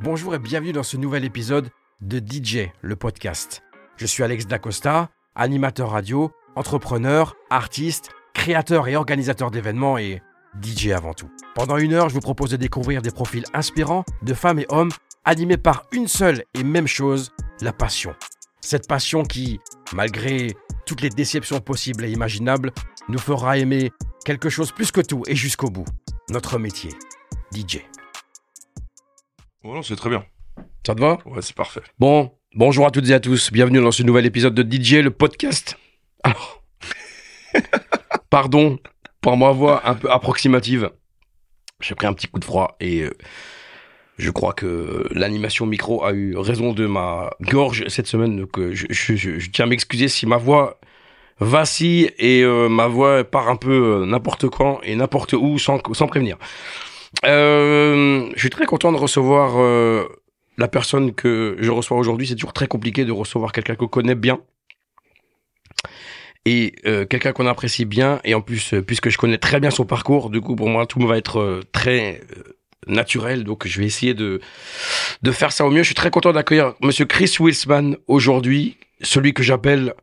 Bonjour et bienvenue dans ce nouvel épisode de DJ, le podcast. Je suis Alex Dacosta, animateur radio, entrepreneur, artiste, créateur et organisateur d'événements et DJ avant tout. Pendant une heure, je vous propose de découvrir des profils inspirants de femmes et hommes animés par une seule et même chose, la passion. Cette passion qui, malgré toutes les déceptions possibles et imaginables, nous fera aimer quelque chose plus que tout et jusqu'au bout. Notre métier, DJ. Non, c'est très bien. Ça te va? Ouais, c'est parfait. Bon, bonjour à toutes et à tous. Bienvenue dans ce nouvel épisode de DJ, le podcast. Alors, pardon pour ma voix un peu approximative. J'ai pris un petit coup de froid et euh, je crois que l'animation micro a eu raison de ma gorge cette semaine. Donc, euh, je, je- je- je tiens à m'excuser si ma voix vacille et euh, ma voix part un peu n'importe quand et n'importe où sans, sans prévenir. Euh, je suis très content de recevoir euh, la personne que je reçois aujourd'hui. C'est toujours très compliqué de recevoir quelqu'un qu'on connaît bien. Et euh, quelqu'un qu'on apprécie bien. Et en plus, euh, puisque je connais très bien son parcours, du coup, pour moi, tout va être euh, très naturel. Donc, je vais essayer de, de faire ça au mieux. Je suis très content d'accueillir Monsieur Chris Wilsman aujourd'hui, celui que j'appelle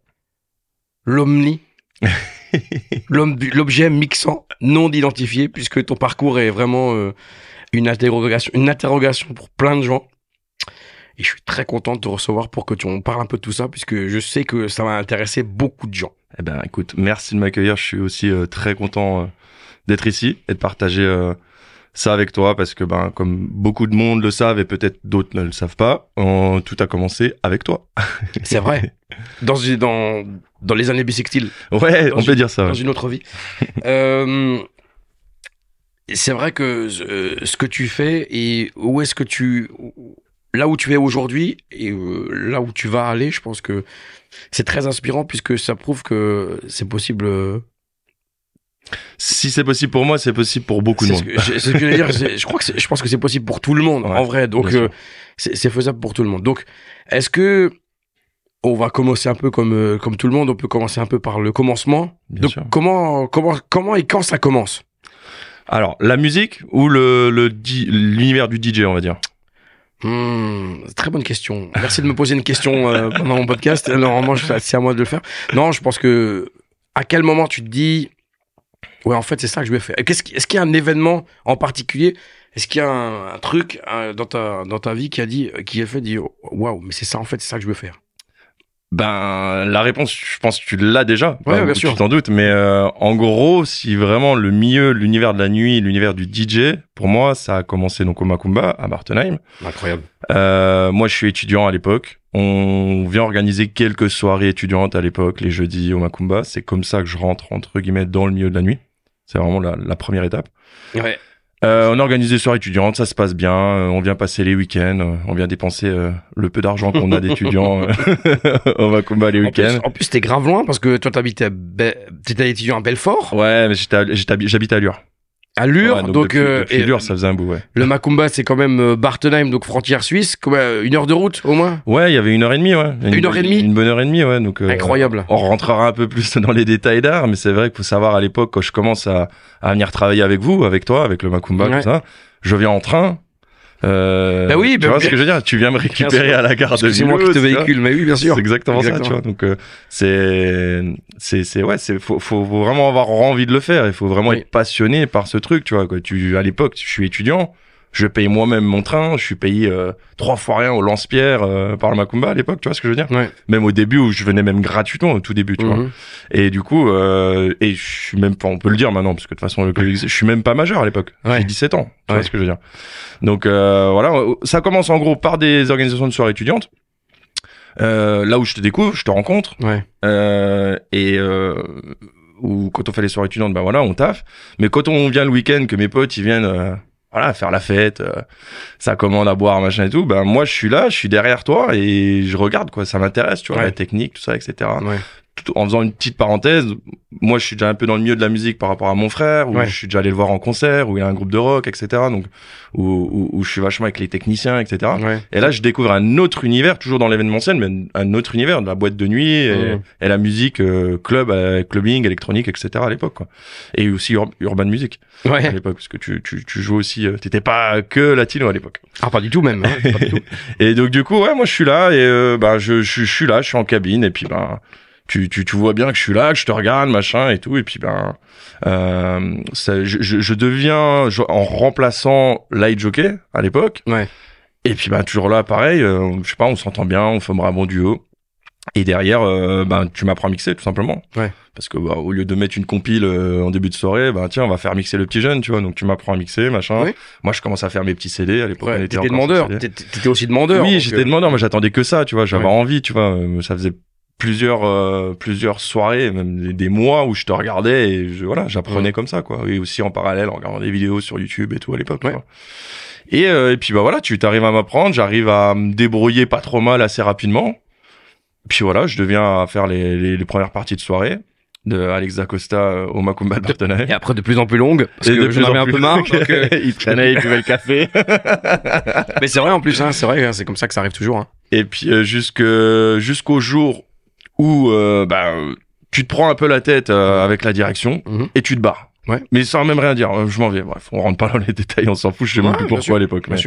l'Omni. L'objet mixant non identifié, puisque ton parcours est vraiment euh, une, interrogation, une interrogation pour plein de gens. Et je suis très content de te recevoir pour que tu en parles un peu de tout ça, puisque je sais que ça va intéresser beaucoup de gens. Eh ben, écoute, merci de m'accueillir. Je suis aussi euh, très content euh, d'être ici et de partager ça avec toi parce que, ben, comme beaucoup de monde le savent et peut-être d'autres ne le savent pas, tout a commencé avec toi. C'est vrai. Dans, dans, dans les années bissextiles, Ouais, Dans on peut dire ça. dans ouais. une autre vie. Euh, c'est vrai que euh, ce que tu fais et où est-ce que tu... Là où tu es aujourd'hui et euh, là où tu vas aller, je pense que c'est très inspirant puisque ça prouve que c'est possible. Si c'est possible pour moi, c'est possible pour beaucoup de monde. que, c'est ce que je veux dire. c'est- Je crois que je pense que c'est possible pour tout le monde Ouais, en vrai. Donc euh, c'est faisable pour tout le monde. Donc est-ce que on va commencer un peu comme euh, comme tout le monde. On peut commencer un peu par le commencement? Bien Donc sûr. comment comment comment et quand ça commence? Alors, la musique ou le l'univers du DJ, on va dire? Hmm, Très bonne question. Merci de me poser une question euh, pendant mon podcast. Normalement, c'est à moi de le faire. Non, je pense que à quel moment tu te dis, ouais, en fait, c'est ça que je vais faire. Est-ce qu'il y a un événement en particulier? Est-ce qu'il y a un, un truc dans ta dans ta vie qui a dit, qui a fait dire, waouh, mais c'est ça en fait, c'est ça que je veux faire? Ben, la réponse, je pense que tu l'as déjà. Ouais, bien tu sûr. t'en doutes. Mais euh, en gros, si vraiment le milieu, l'univers de la nuit, l'univers du DJ, pour moi, ça a commencé donc au Macumba, à Bartenheim. Incroyable. Euh, moi, je suis étudiant à l'époque. On vient organiser quelques soirées étudiantes à l'époque, les jeudis au Macumba. C'est comme ça que je rentre, entre guillemets, dans le milieu de la nuit. C'est vraiment la, la première étape. Ouais. Euh, on organise des soirées étudiantes, ça se passe bien. Euh, on vient passer les week-ends. euh, on vient dépenser euh, le peu d'argent qu'on a d'étudiants euh, au Macumba les week-ends. en plus, t'es grave loin parce que toi, t'habitais, à Be- étudiant à Belfort, Ouais, mais j'habite à Lure. À Lure, Ouais, donc, depuis, euh, depuis et Lure, ça faisait un bout, ouais. le Macumba, c'est quand même euh, Bartenheim, donc frontière suisse, euh, une heure de route au moins? Ouais, il y avait une heure et demie, ouais. Une heure et demie? Une bonne heure et demie, ouais. Donc, euh, Incroyable. On rentrera un peu plus dans les détails d'art, mais c'est vrai qu'il faut savoir à l'époque, quand je commence à, à venir travailler avec vous, avec toi, avec le Macumba, Ouais. tout ça, je viens en train. Euh, Bah oui, tu bah vois bien- ce que je veux dire Tu viens me récupérer à la gare de c'est moi qui te tu vois. véhicule, mais oui, bien sûr. C'est exactement, ça, tu vois. Donc euh, c'est c'est c'est ouais, c'est faut, faut faut vraiment avoir envie de le faire. Il faut vraiment Oui. être passionné par ce truc, tu vois. Quoi. Tu à l'époque, je suis étudiant, je paye moi-même mon train, je suis payé euh, trois fois rien au lance-pierre euh, par le Macumba à l'époque, tu vois ce que je veux dire? Ouais. Même au début où je venais même gratuitement au tout début, tu vois. Mhm. Et du coup, euh, et je suis même pas, on peut le dire maintenant, parce que de toute façon, le je suis même pas majeur à l'époque. Ouais. J'ai 17 ans. Tu Ouais. vois ce que je veux dire. Donc, euh, voilà. Ça commence en gros par des organisations de soirées étudiantes. Euh, là où je te découvre, je te rencontre. Ouais. Euh, et, euh, ou quand on fait les soirées étudiantes, ben voilà, on taffe. Mais quand on vient le week-end, que mes potes, ils viennent, euh, voilà, faire la fête, euh, ça commande à boire, machin et tout, ben moi, je suis là, je suis derrière toi et je regarde, quoi. Ça m'intéresse, tu vois, Ouais. la technique, tout ça, etc Ouais. En faisant une petite parenthèse, moi je suis déjà un peu dans le milieu de la musique par rapport à mon frère, où Ouais. je suis déjà allé le voir en concert, où il y a un groupe de rock, etc. Donc où, où, où je suis vachement avec les techniciens, etc. Ouais. Et là, je découvre un autre univers, toujours dans l'événementiel, mais un autre univers, de la boîte de nuit et, et la musique euh, club, euh, clubbing, électronique, etc. à l'époque. Et aussi ur- urban music à l'époque, parce que tu, tu, tu joues aussi, euh, t'étais pas que latino à l'époque. Ah, pas du tout même. hein, pas du tout. Et donc du coup, ouais, moi je suis là et euh, bah je, je, je suis là, je suis en cabine et puis ben tu, tu, tu vois bien que je suis là, que je te regarde, machin et tout et puis ben euh, ça, je, je, je deviens je- en remplaçant light jockey à l'époque. Ouais. Et puis ben toujours là, pareil, euh, je sais pas, on s'entend bien, on formera un bon duo. Et derrière, euh, ben tu m'apprends à mixer tout simplement. Ouais. Parce que bah, au lieu de mettre une compile euh, en début de soirée, ben tiens, on va faire mixer le petit jeune, tu vois. Donc tu m'apprends à mixer, machin. Oui. Moi, je commence à faire mes petits CD à l'époque. Ouais, T'étais demandeur. T'étais aussi demandeur. Oui, j'étais demandeur, moi j'attendais que ça, tu vois, j'avais Ouais. envie, tu vois, ça faisait plusieurs euh, plusieurs soirées, même des, des mois où je te regardais et je, voilà, j'apprenais Ouais. comme ça quoi. Et aussi en parallèle en regardant des vidéos sur YouTube et tout à l'époque. Ouais. Et, euh, et puis bah voilà, tu t'arrives à m'apprendre, j'arrive à me débrouiller pas trop mal assez rapidement. Puis voilà, je deviens à faire les, les, les premières parties de soirée de Alex Dacosta euh, au Macumba de Bartonay. Et après de plus en plus longue, parce Et que de j'en avais un peu marre. donc, euh, il traînait, il buvait le café. Mais c'est vrai en plus, hein, c'est vrai, hein, c'est comme ça que ça arrive toujours. Hein. Et puis euh, jusque jusqu'au jour où euh, bah, tu te prends un peu la tête euh, avec la direction Mhm. et tu te barres. Ouais. Mais sans même rien dire, Euh, je m'en vais. Bref, on rentre pas dans les détails, on s'en fout, je sais même plus pourquoi à l'époque. Mais-.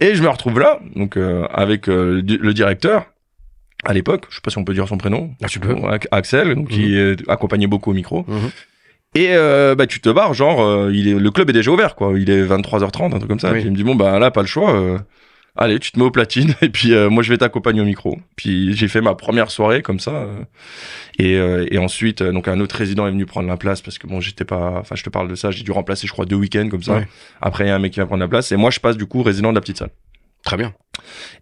Et je me retrouve là, donc euh, avec euh, le di- le directeur à l'époque, je sais pas si on peut dire son prénom. Ah, tu peux. Axel, donc Mhm. qui euh, accompagnait beaucoup au micro. Mhm. Et euh, bah tu te barres, genre euh, il est le club est déjà ouvert quoi, il est 23h30 un truc comme ça. Oui. Puis il me dit bon bah là pas le choix. Allez, tu te mets au platine et puis euh, moi je vais t'accompagner au micro. Puis j'ai fait ma première soirée comme ça. euh, et, euh, et ensuite euh, donc un autre résident est venu prendre la place parce que bon j'étais pas, enfin je te parle de ça, j'ai dû remplacer je crois deux week-ends comme ça. Ouais. Après il y a un mec qui va prendre la place et moi je passe du coup résident de la petite salle. Très bien.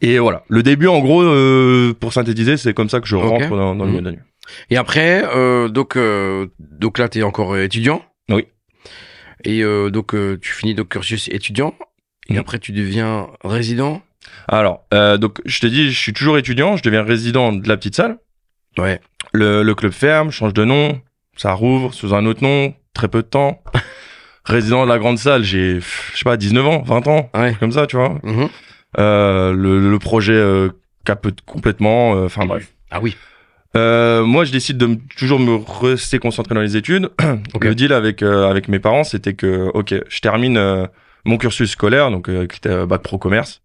Et voilà, le début en gros euh, pour synthétiser c'est comme ça que je rentre dans, dans le Mhm. milieu de la nuit. Et après, euh, donc, euh, donc là, t'es encore étudiant? Oui. Et euh, donc, euh, tu finis donc cursus étudiant. Et Mhm. après, tu deviens résident. Alors euh, donc je te dis je suis toujours étudiant, je deviens résident de la petite salle. Ouais. Le, le club ferme, change de nom, ça rouvre sous un autre nom, très peu de temps. Résident de la grande salle, j'ai, je sais pas, 19 ans, 20 ans, Ouais. comme ça, tu vois. Mhm. Euh, le, le projet euh, capote complètement, euh, enfin bref. Ah oui. Euh, moi, je décide de me- toujours me rester concentré dans les études. Ok. Le deal avec euh, avec mes parents, c'était que, ok, je termine euh, mon cursus scolaire, donc euh, qui était euh, bac pro commerce.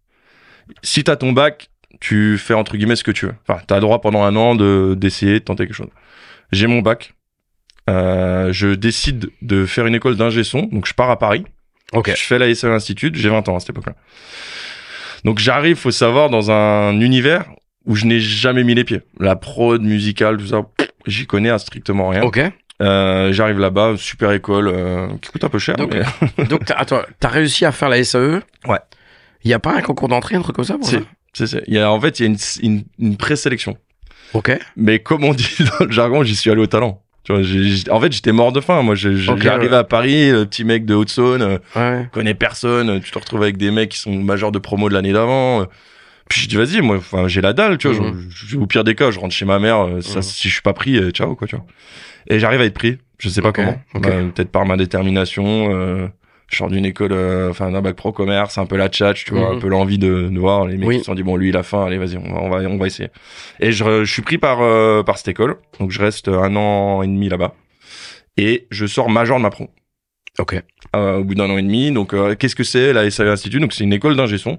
Si t'as ton bac, tu fais entre guillemets ce que tu veux. Enfin, t'as le droit pendant un an de d'essayer de tenter quelque chose. J'ai mon bac. Euh, je décide de faire une école d'ingé son, donc je pars à Paris. Ok. Je fais la SE Institute, j'ai 20 ans à cette époque-là. Donc j'arrive, faut savoir, dans un univers où je n'ai jamais mis les pieds. La prod musicale, tout ça, j'y connais à strictement rien. Ok. Euh, j'arrive là-bas, super école, euh, qui coûte un peu cher. Donc, mais... donc, t'as- attends, t'as réussi à faire la SAE. Ouais. Il y a pas un concours d'entrée, un truc comme ça pour ça? c'est, c'est, c'est- il y a, en fait, il y a une, une, une présélection. Ok. Mais comme on dit dans le jargon, j'y suis allé au talent. Tu vois, j'ai- j'ai- en fait, j'étais mort de faim. Moi, j'ai- j'ai- Ok, j'arrivais ouais. à Paris, le petit mec de Haute-Saône, euh, Ouais. connais personne, tu te retrouves avec des mecs qui sont majeurs de promo de l'année d'avant. Puis je dis vas-y, moi, enfin, j'ai la dalle, tu vois. Mhm. je- je- au pire des cas, je rentre chez ma mère. euh, Mhm. Si je suis pas pris, euh, ciao quoi, tu vois. Et j'arrive à être pris. Je sais pas comment. Bah, Peut-être par ma détermination. euh, je sors d'une école, euh, enfin d'un bac pro commerce, un peu la tchatch, tu vois, Mhm. un peu l'envie de, de voir les mecs Oui. qui se sont dit bon lui il a faim, allez vas-y, on va, on va, on va essayer. Et je, je suis pris par euh, par cette école, donc je reste un an et demi là-bas. Et je sors major de ma pro Ok. euh, au bout d'un an et demi. Donc, euh, qu'est-ce que c'est la SAE Institute Donc, c'est une école d'ingé son.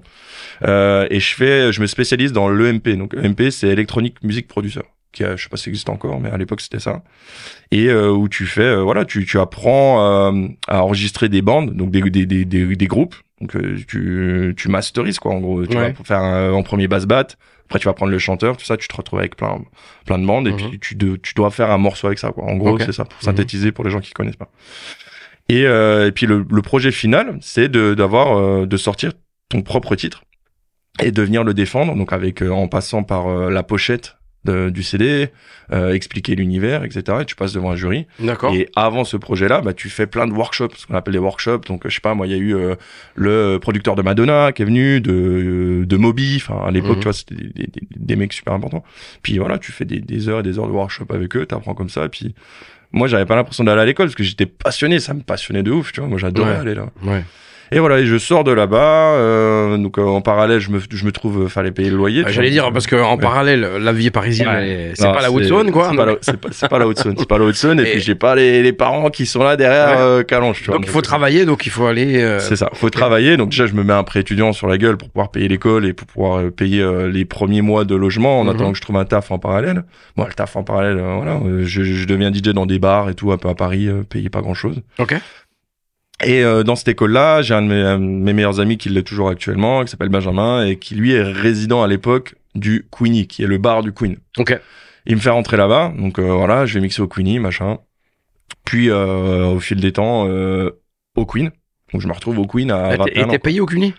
Euh, et je fais, je me spécialise dans l'EMP. Donc, EMP, c'est Electronic Music Producer. Qui a, je sais pas si ça existe encore, mais à l'époque c'était ça. Et euh, où tu fais, euh, voilà, tu, tu apprends euh, à enregistrer des bandes, donc des, des, des, des, des groupes. Donc euh, tu, tu masterises quoi, en gros. Tu Ouais. vas pour faire un- en premier bass bat. Après tu vas prendre le chanteur, tout ça. Tu te retrouves avec plein, plein de bandes et Mhm. puis tu, de- tu dois faire un morceau avec ça quoi. En gros c'est ça pour Mhm. synthétiser pour les gens qui connaissent pas. Et, euh, et puis le, le projet final, c'est de d'avoir euh, de sortir ton propre titre et de venir le défendre. Donc avec euh, en passant par euh, la pochette de- du CD, euh, expliquer l'univers, etc. Et tu passes devant un jury. D'accord. Et avant ce projet-là, bah, tu fais plein de workshops, ce qu'on appelle des workshops. Donc, je sais pas, moi, il y a eu euh, le producteur de Madonna qui est venu, de, de Moby. Enfin, à l'époque, Mhm. tu vois, c'était des, des, des- des mecs super importants. Puis voilà, tu fais des, des heures et des heures de workshop avec eux, t'apprends comme ça. Et puis, moi, j'avais pas l'impression d'aller à l'école parce que j'étais passionné. Ça me passionnait de ouf, tu vois. Moi, j'adorais Ouais. aller là. Ouais. Et voilà, et je sors de là-bas. euh, donc, euh, en parallèle, je me, je me trouve, euh, fallait payer le loyer. Euh, tu J'allais vois. dire parce que en Ouais. parallèle, la vie parisienne, Ouais. c'est Non, pas la haute zone, quoi. C'est pas, la- c'est pas, c'est pas la haute zone. C'est pas la haute zone. Et, Et- puis j'ai pas les, les parents qui sont là derrière Ouais. euh, Calonge, tu vois. Donc il faut travailler, donc il faut aller. euh, C'est ça. Faut travailler. Donc déjà, je me mets un prêt étudiant sur la gueule pour pouvoir payer l'école et pour pouvoir euh, payer euh, les premiers mois de logement en Mhm. attendant que je trouve un taf en parallèle. Bon, le taf en parallèle, euh, voilà. euh, je, je deviens DJ dans des bars et tout, un peu à Paris, euh, payé pas grand chose. Ok. Et euh, dans cette école-là, j'ai un de mes, mes meilleurs amis qui l'est toujours actuellement, qui s'appelle Benjamin et qui lui est résident à l'époque du Queenie, qui est le bar du Queen. Ok. Il me fait rentrer là-bas, donc euh, voilà, je vais mixer au Queenie, machin. Puis euh, au fil des temps, euh, au Queen. Donc je me retrouve au Queen à Et t'es- 21 Et t'es payé au CUNY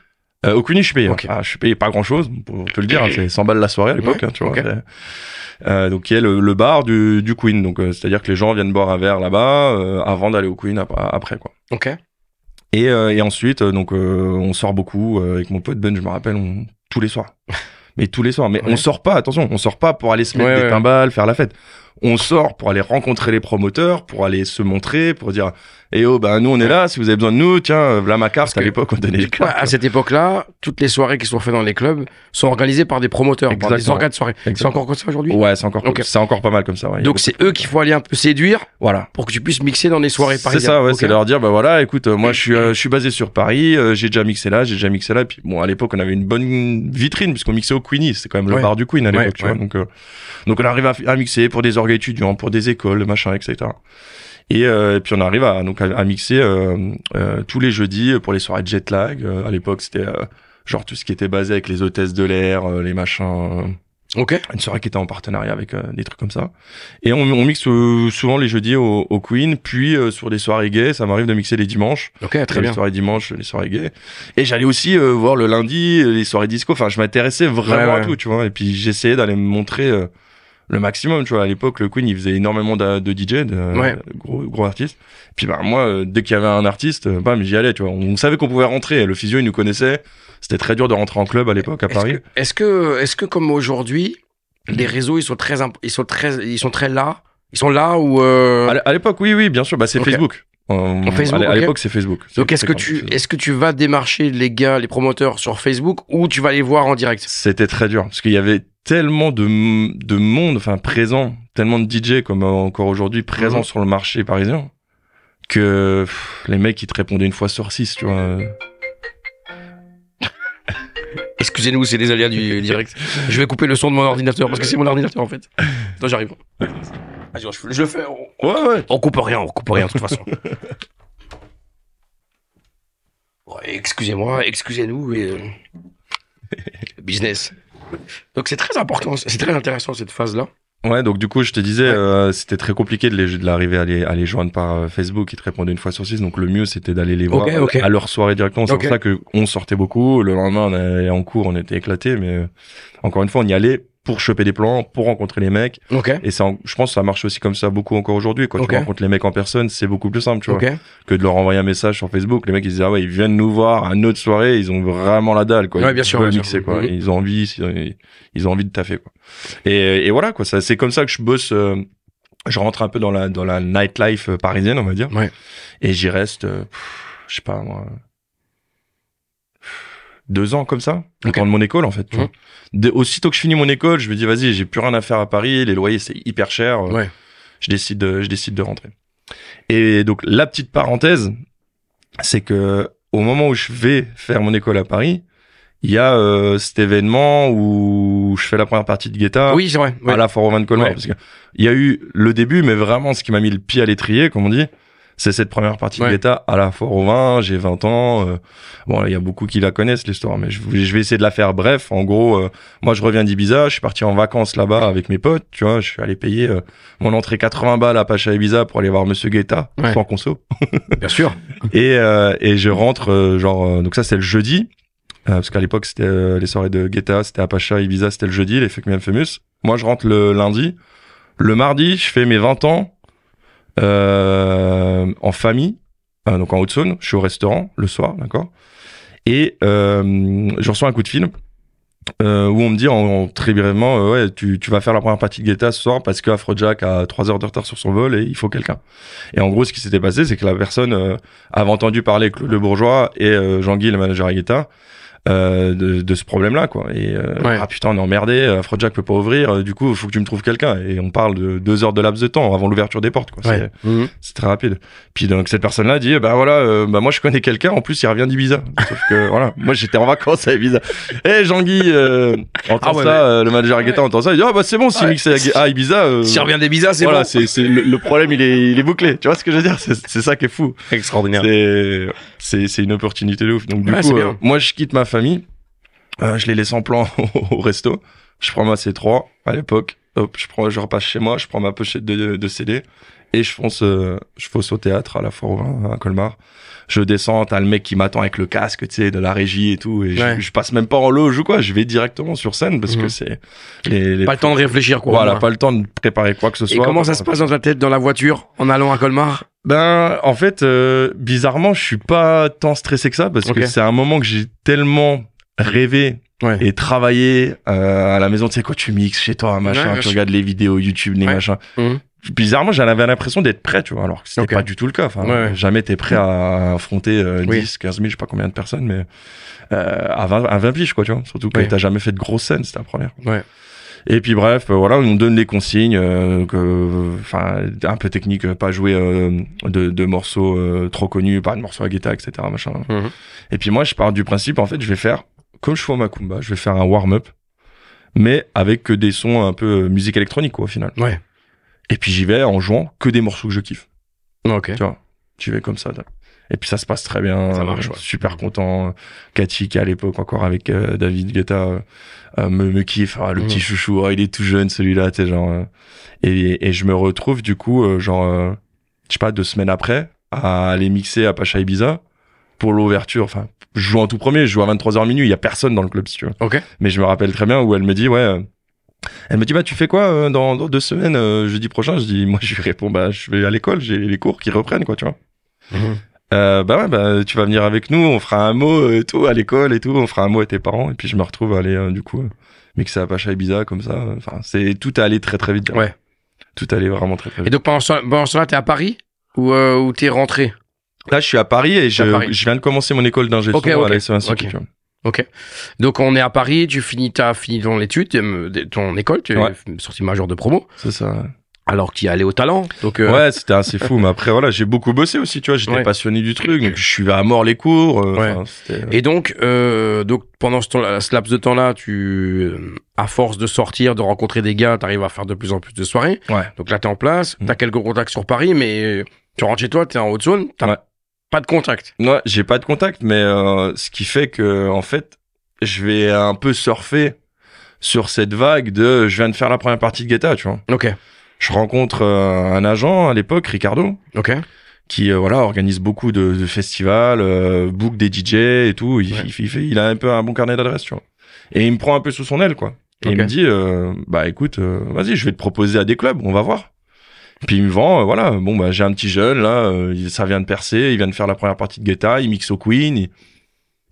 Euh, au Queenie, je suis payé. Hein. Ah, je suis payé pas grand-chose, on peut le dire. hein, c'est 100 balles la soirée à l'époque, Ouais, hein, tu vois. ok. c'est- Euh, donc qui est le, le bar du, du Queen. Donc euh, c'est-à-dire que les gens viennent boire un verre là-bas euh, avant d'aller au Queen ap- après quoi. Ok. Et, euh, et ensuite, euh, donc, euh, on sort beaucoup euh, avec mon pote Ben, je me rappelle, on- tous les soirs. Mais tous les soirs. Mais Ouais. on sort pas, attention, on sort pas pour aller se mettre Ouais, des ouais. timbales, faire la fête. On sort pour aller rencontrer les promoteurs, pour aller se montrer, pour dire, eh oh, ben nous on est là, si vous avez besoin de nous, tiens, euh, voilà ma carte. à l'époque, on donnait les cartes. à cette époque-là, toutes les soirées qui sont faites dans les clubs sont organisées par des promoteurs, par des organes de soirée. C'est encore comme ça aujourd'hui Ouais, c'est encore, c'est encore pas mal comme ça. Ouais. Donc c'est eux qu'il faut aller un peu séduire Voilà. pour que tu puisses mixer dans des soirées C'est parisiennes. ça, ouais, c'est leur dire, bah voilà, écoute, euh, moi je suis, euh, je suis basé sur Paris, euh, j'ai déjà mixé là, j'ai déjà mixé là, puis bon, à l'époque on avait une bonne vitrine puisqu'on mixait au Queenie, c'est quand même le Ouais. bar du Queen à l'époque, Ouais, tu vois, ouais. donc donc on arrive à, à mixer pour des orgues étudiants, pour des écoles, machin, etc. Et, et puis on arrive à donc à, à mixer euh, euh, tous les jeudis pour les soirées de jet lag. Euh, à l'époque c'était euh, genre tout ce qui était basé avec les hôtesses de l'air, euh, les machins. Ok. une soirée qui était en partenariat avec euh, des trucs comme ça. Et on, on mixe euh, souvent les jeudis au, au Queen, puis euh, sur des soirées gays, ça m'arrive de mixer les dimanches. Ok, très les bien. soirées dimanche, les soirées gays. Et j'allais aussi euh, voir le lundi les soirées disco. Enfin, je m'intéressais vraiment Ouais, à tout, tu vois. Et puis j'essayais d'aller me montrer euh, le maximum, tu vois. À l'époque, le Queen, il faisait énormément de, de DJ, de, Ouais. de gros, gros artistes. Puis bah moi, euh, dès qu'il y avait un artiste, euh, bam, j'y allais, tu vois. On savait qu'on pouvait rentrer. Le physio, il nous connaissait. C'était très dur de rentrer en club à l'époque à Est-ce Paris. que, est-ce que, est-ce que comme aujourd'hui, les réseaux ils sont très, imp- ils sont très, ils sont très là, ils sont là ou euh, À l'é- À l'époque, oui, oui, bien sûr. Bah, c'est Ok. Facebook. Euh, Facebook, à l'époque, c'est Facebook. donc est-ce que tu, est-ce que tu vas démarcher les gars, les promoteurs sur Facebook ou tu vas les voir en direct? C'était très dur parce qu'il y avait tellement de, de monde, enfin présent, tellement de DJ comme encore aujourd'hui présents Mhm. sur le marché parisien que pff, les mecs ils te répondaient une fois sur six, tu vois. Excusez-nous, c'est les aléas du direct. Je vais couper le son de mon ordinateur parce que c'est mon ordinateur en fait. Attends, j'arrive. Vas-y, je, je le fais. On, Ouais, ouais. on coupe rien, on coupe rien de toute façon. Ouais, excusez-moi, excusez-nous. et, euh, Business. Donc c'est très important, c'est très intéressant cette phase-là. Ouais, donc du coup, je te disais, Ouais. euh, c'était très compliqué de les de l'arriver à les, à les joindre par euh, Facebook. Ils te répondaient une fois sur six. Donc le mieux, c'était d'aller les voir à leur soirée directement. C'est pour ça que on sortait beaucoup. Le lendemain, on allait en cours, on était éclatés. Mais encore une fois, on y allait pour choper des plans, pour rencontrer les mecs. Ok. Et ça, je pense que ça marche aussi comme ça beaucoup encore aujourd'hui. Quand Ok. tu rencontres les mecs en personne, c'est beaucoup plus simple, tu vois, Ok. que de leur envoyer un message sur Facebook. Les mecs, ils disent, ah ouais, ils viennent nous voir à notre soirée, ils ont vraiment la dalle, quoi. Ouais, ils bien sûr, bien mixer, sûr. quoi. Mhm. Ils ont envie, ils, ont envie de taffer, quoi. Et, et voilà, quoi. Ça, c'est comme ça que je bosse, euh, je rentre un peu dans la, dans la nightlife euh, parisienne, on va dire. Ouais. Et j'y reste, euh, je sais pas, moi, deux ans comme ça, le temps de mon école, en fait. tu Mhm. vois. Aussitôt que je finis mon école, je me dis, vas-y, j'ai plus rien à faire à Paris, les loyers, c'est hyper cher. euh, Ouais. je décide de, je décide de rentrer. Et donc la petite parenthèse, c'est que au moment où je vais faire mon école à Paris, il y a euh, cet événement où je fais la première partie de Guetta Oui, c'est vrai. ouais. à la Forum de Colmar Ouais. parce que il y a eu le début, mais vraiment ce qui m'a mis le pied à l'étrier, comme on dit, c'est cette première partie Ouais. de Guetta à la Foire au Vin. J'ai 20 ans. euh, bon, il y a beaucoup qui la connaissent l'histoire, mais je, je vais essayer de la faire bref. En gros, euh, moi je reviens d'Ibiza, je suis parti en vacances là-bas avec mes potes. Tu vois, je suis allé payer euh, mon entrée 80 balles à Pacha Ibiza pour aller voir Monsieur Guetta Ouais. sans conso. Bien sûr. Et euh, et je rentre euh, genre euh, donc ça c'est le jeudi. euh, parce qu'à l'époque c'était euh, les soirées de Guetta, c'était à Pacha Ibiza, c'était le jeudi, les Fuck Me Famous. Moi, je rentre le lundi. Le mardi, je fais mes 20 ans en famille, euh, donc en Haute-Saône. Je suis au restaurant le soir, d'accord? Et euh, je reçois un coup de fil euh, où on me dit très brièvement euh, ouais tu, vas faire la première partie de Guetta ce soir parce que Afrojack a 3 heures de retard sur son vol et il faut quelqu'un. Et en gros ce qui s'était passé c'est que la personne euh, avait entendu parler Claude Le Bourgeois et euh, Jean-Guy le manager à Guetta euh, de, de ce problème là quoi et euh, Ouais. ah putain on est emmerdé Afrojack peut pas ouvrir euh, du coup il faut que tu me trouves quelqu'un et on parle de deux heures de laps de temps avant l'ouverture des portes quoi C'est- Mhm. très rapide. Puis donc cette personne-là dit bah voilà euh, bah moi je connais quelqu'un en plus il revient d'Ibiza. Sauf que voilà moi j'étais en vacances à Ibiza. Eh Jean-Guy euh, entend Ah ouais, ça mais- euh, le manager Guetta entend ça il dit ah bah c'est bon s'il Ouais. mixe à, Ibiza. euh, S'il revient bizarres, c'est voilà bon. c'est le, le problème il est il est bouclé. Tu vois ce que je veux dire? C'est ça qui est fou. extraordinaire. C'est une opportunité de ouf. Donc du Ouais, coup euh, moi je quitte ma famille. Euh, je les laisse en plan au resto. Je prends ma C3 à l'époque. Hop, je prends, je repasse chez moi, je prends ma pochette de, de CD et je fonce, euh, je fonce au théâtre à la Foire à Colmar. Je descends, t'as le mec qui m'attend avec le casque, tu sais, de la régie et tout, et je- Ouais. je, passe même pas en loge ou quoi, je vais directement sur scène parce Mhm. que c'est les, les- Pas le temps de réfléchir, quoi. voilà, pas le temps de préparer quoi que ce Et soit. comment ça se passe dans ta tête dans la voiture en allant à Colmar? Ben, en fait, euh, bizarrement, je suis pas tant stressé que ça parce que c'est un moment que j'ai tellement rêvé Ouais. et travaillé euh, à la maison. Tu sais, quand tu mixes chez toi, machin, Ouais, tu regardes les vidéos YouTube, les Ouais. machins. Mhm. Bizarrement, j'avais l'impression d'être prêt, tu vois, alors que c'était pas du tout le cas. Enfin, Ouais, jamais t'es prêt à affronter euh, Oui. 10, 15 000, je sais pas combien de personnes, mais euh, à 20, à 20 piges, quoi, tu vois. Surtout que t'as jamais fait de grosses scènes, c'était la première. Ouais. Et puis bref, euh, voilà, on donne les consignes, euh, que, enfin, un peu technique, euh, pas jouer euh, de, de morceaux euh, trop connus, pas de morceaux à guitare, etc. Machin. Mhm. Et puis moi, je pars du principe, en fait, je vais faire comme je fais au Macumba, je vais faire un warm-up, mais avec que des sons un peu musique électronique, quoi, au final. Ouais. Et puis j'y vais en jouant que des morceaux que je kiffe. Ok. Tu vois, tu vais comme ça. Et puis ça se passe très bien. Ça marche, ouais. Super content. Cathy, qui à l'époque encore avec euh, David Guetta, euh, me, me kiffe. Ah, le Mhm. petit chouchou, ah, il est tout jeune celui-là, tu genre. euh, et, et je me retrouve du coup, genre, je sais pas, deux semaines après, à aller mixer à Pacha Ibiza pour l'ouverture. Enfin, je joue en tout premier, je joue à 23h minuit, il y a personne dans le club, si tu veux. Ok. Mais je me rappelle très bien où elle me dit, ouais. Elle me dit, bah, tu fais quoi euh, dans, dans deux semaines, euh, jeudi prochain? Je dis, moi, je lui réponds, bah, je vais à l'école, j'ai les cours qui reprennent, quoi, tu vois. Mhm. Euh, bah ouais, bah, tu vas venir avec nous, on fera un mot euh, et tout à l'école et tout, on fera un mot à tes parents et puis je me retrouve à aller euh, du coup mixer à Pacha Ibiza comme ça. Enfin, c'est tout est allé très très vite. Ouais. Tout est allé vraiment très très Et vite. donc pendant ce, pendant ce temps-là, t'es à Paris? Ou, euh, ou t'es rentré? Là, je suis à Paris et je, Paris. je viens de commencer mon école d'ingé Ok, son ok, à la ok. Donc on est à Paris, tu finis, t'as fini ton étude, euh, ton école, tu es sorti major de promo, C'est ça. alors tu es allé au talent. Donc euh, Ouais, c'était assez fou. Mais après, voilà, j'ai beaucoup bossé aussi, tu vois. J'étais Ouais. passionné du truc, donc je suis à mort les cours. euh, c'était- Et donc, euh, donc pendant ce, temps, ce laps de temps-là, tu, euh, à force de sortir, de rencontrer des gars, t'arrives à faire de plus en plus de soirées. Ouais. Donc là, t'es en place, Mm. t'as quelques contacts sur Paris, mais euh, tu rentres chez toi, t'es en haute zone, t'as Ouais. Pas de contact. Ouais, j'ai pas de contact, mais euh, ce qui fait que en fait, je vais un peu surfer sur cette vague de je viens de faire la première partie de Guetta, tu vois. Ok. Je rencontre euh, un agent à l'époque, Ricardo, Ok. qui euh, voilà organise beaucoup de, de festivals, euh, book des DJ et tout. Il, Ouais. il, fait, il a un peu un bon carnet d'adresses, tu vois. Et il me prend un peu sous son aile, quoi. Et il me dit, euh, bah écoute, vas-y, je vais te proposer à des clubs, on va voir. Puis il me vend, euh, voilà, bon bah j'ai un petit jeune là, euh, ça vient de percer, il vient de faire la première partie de Guetta, il mixe au Queen, il-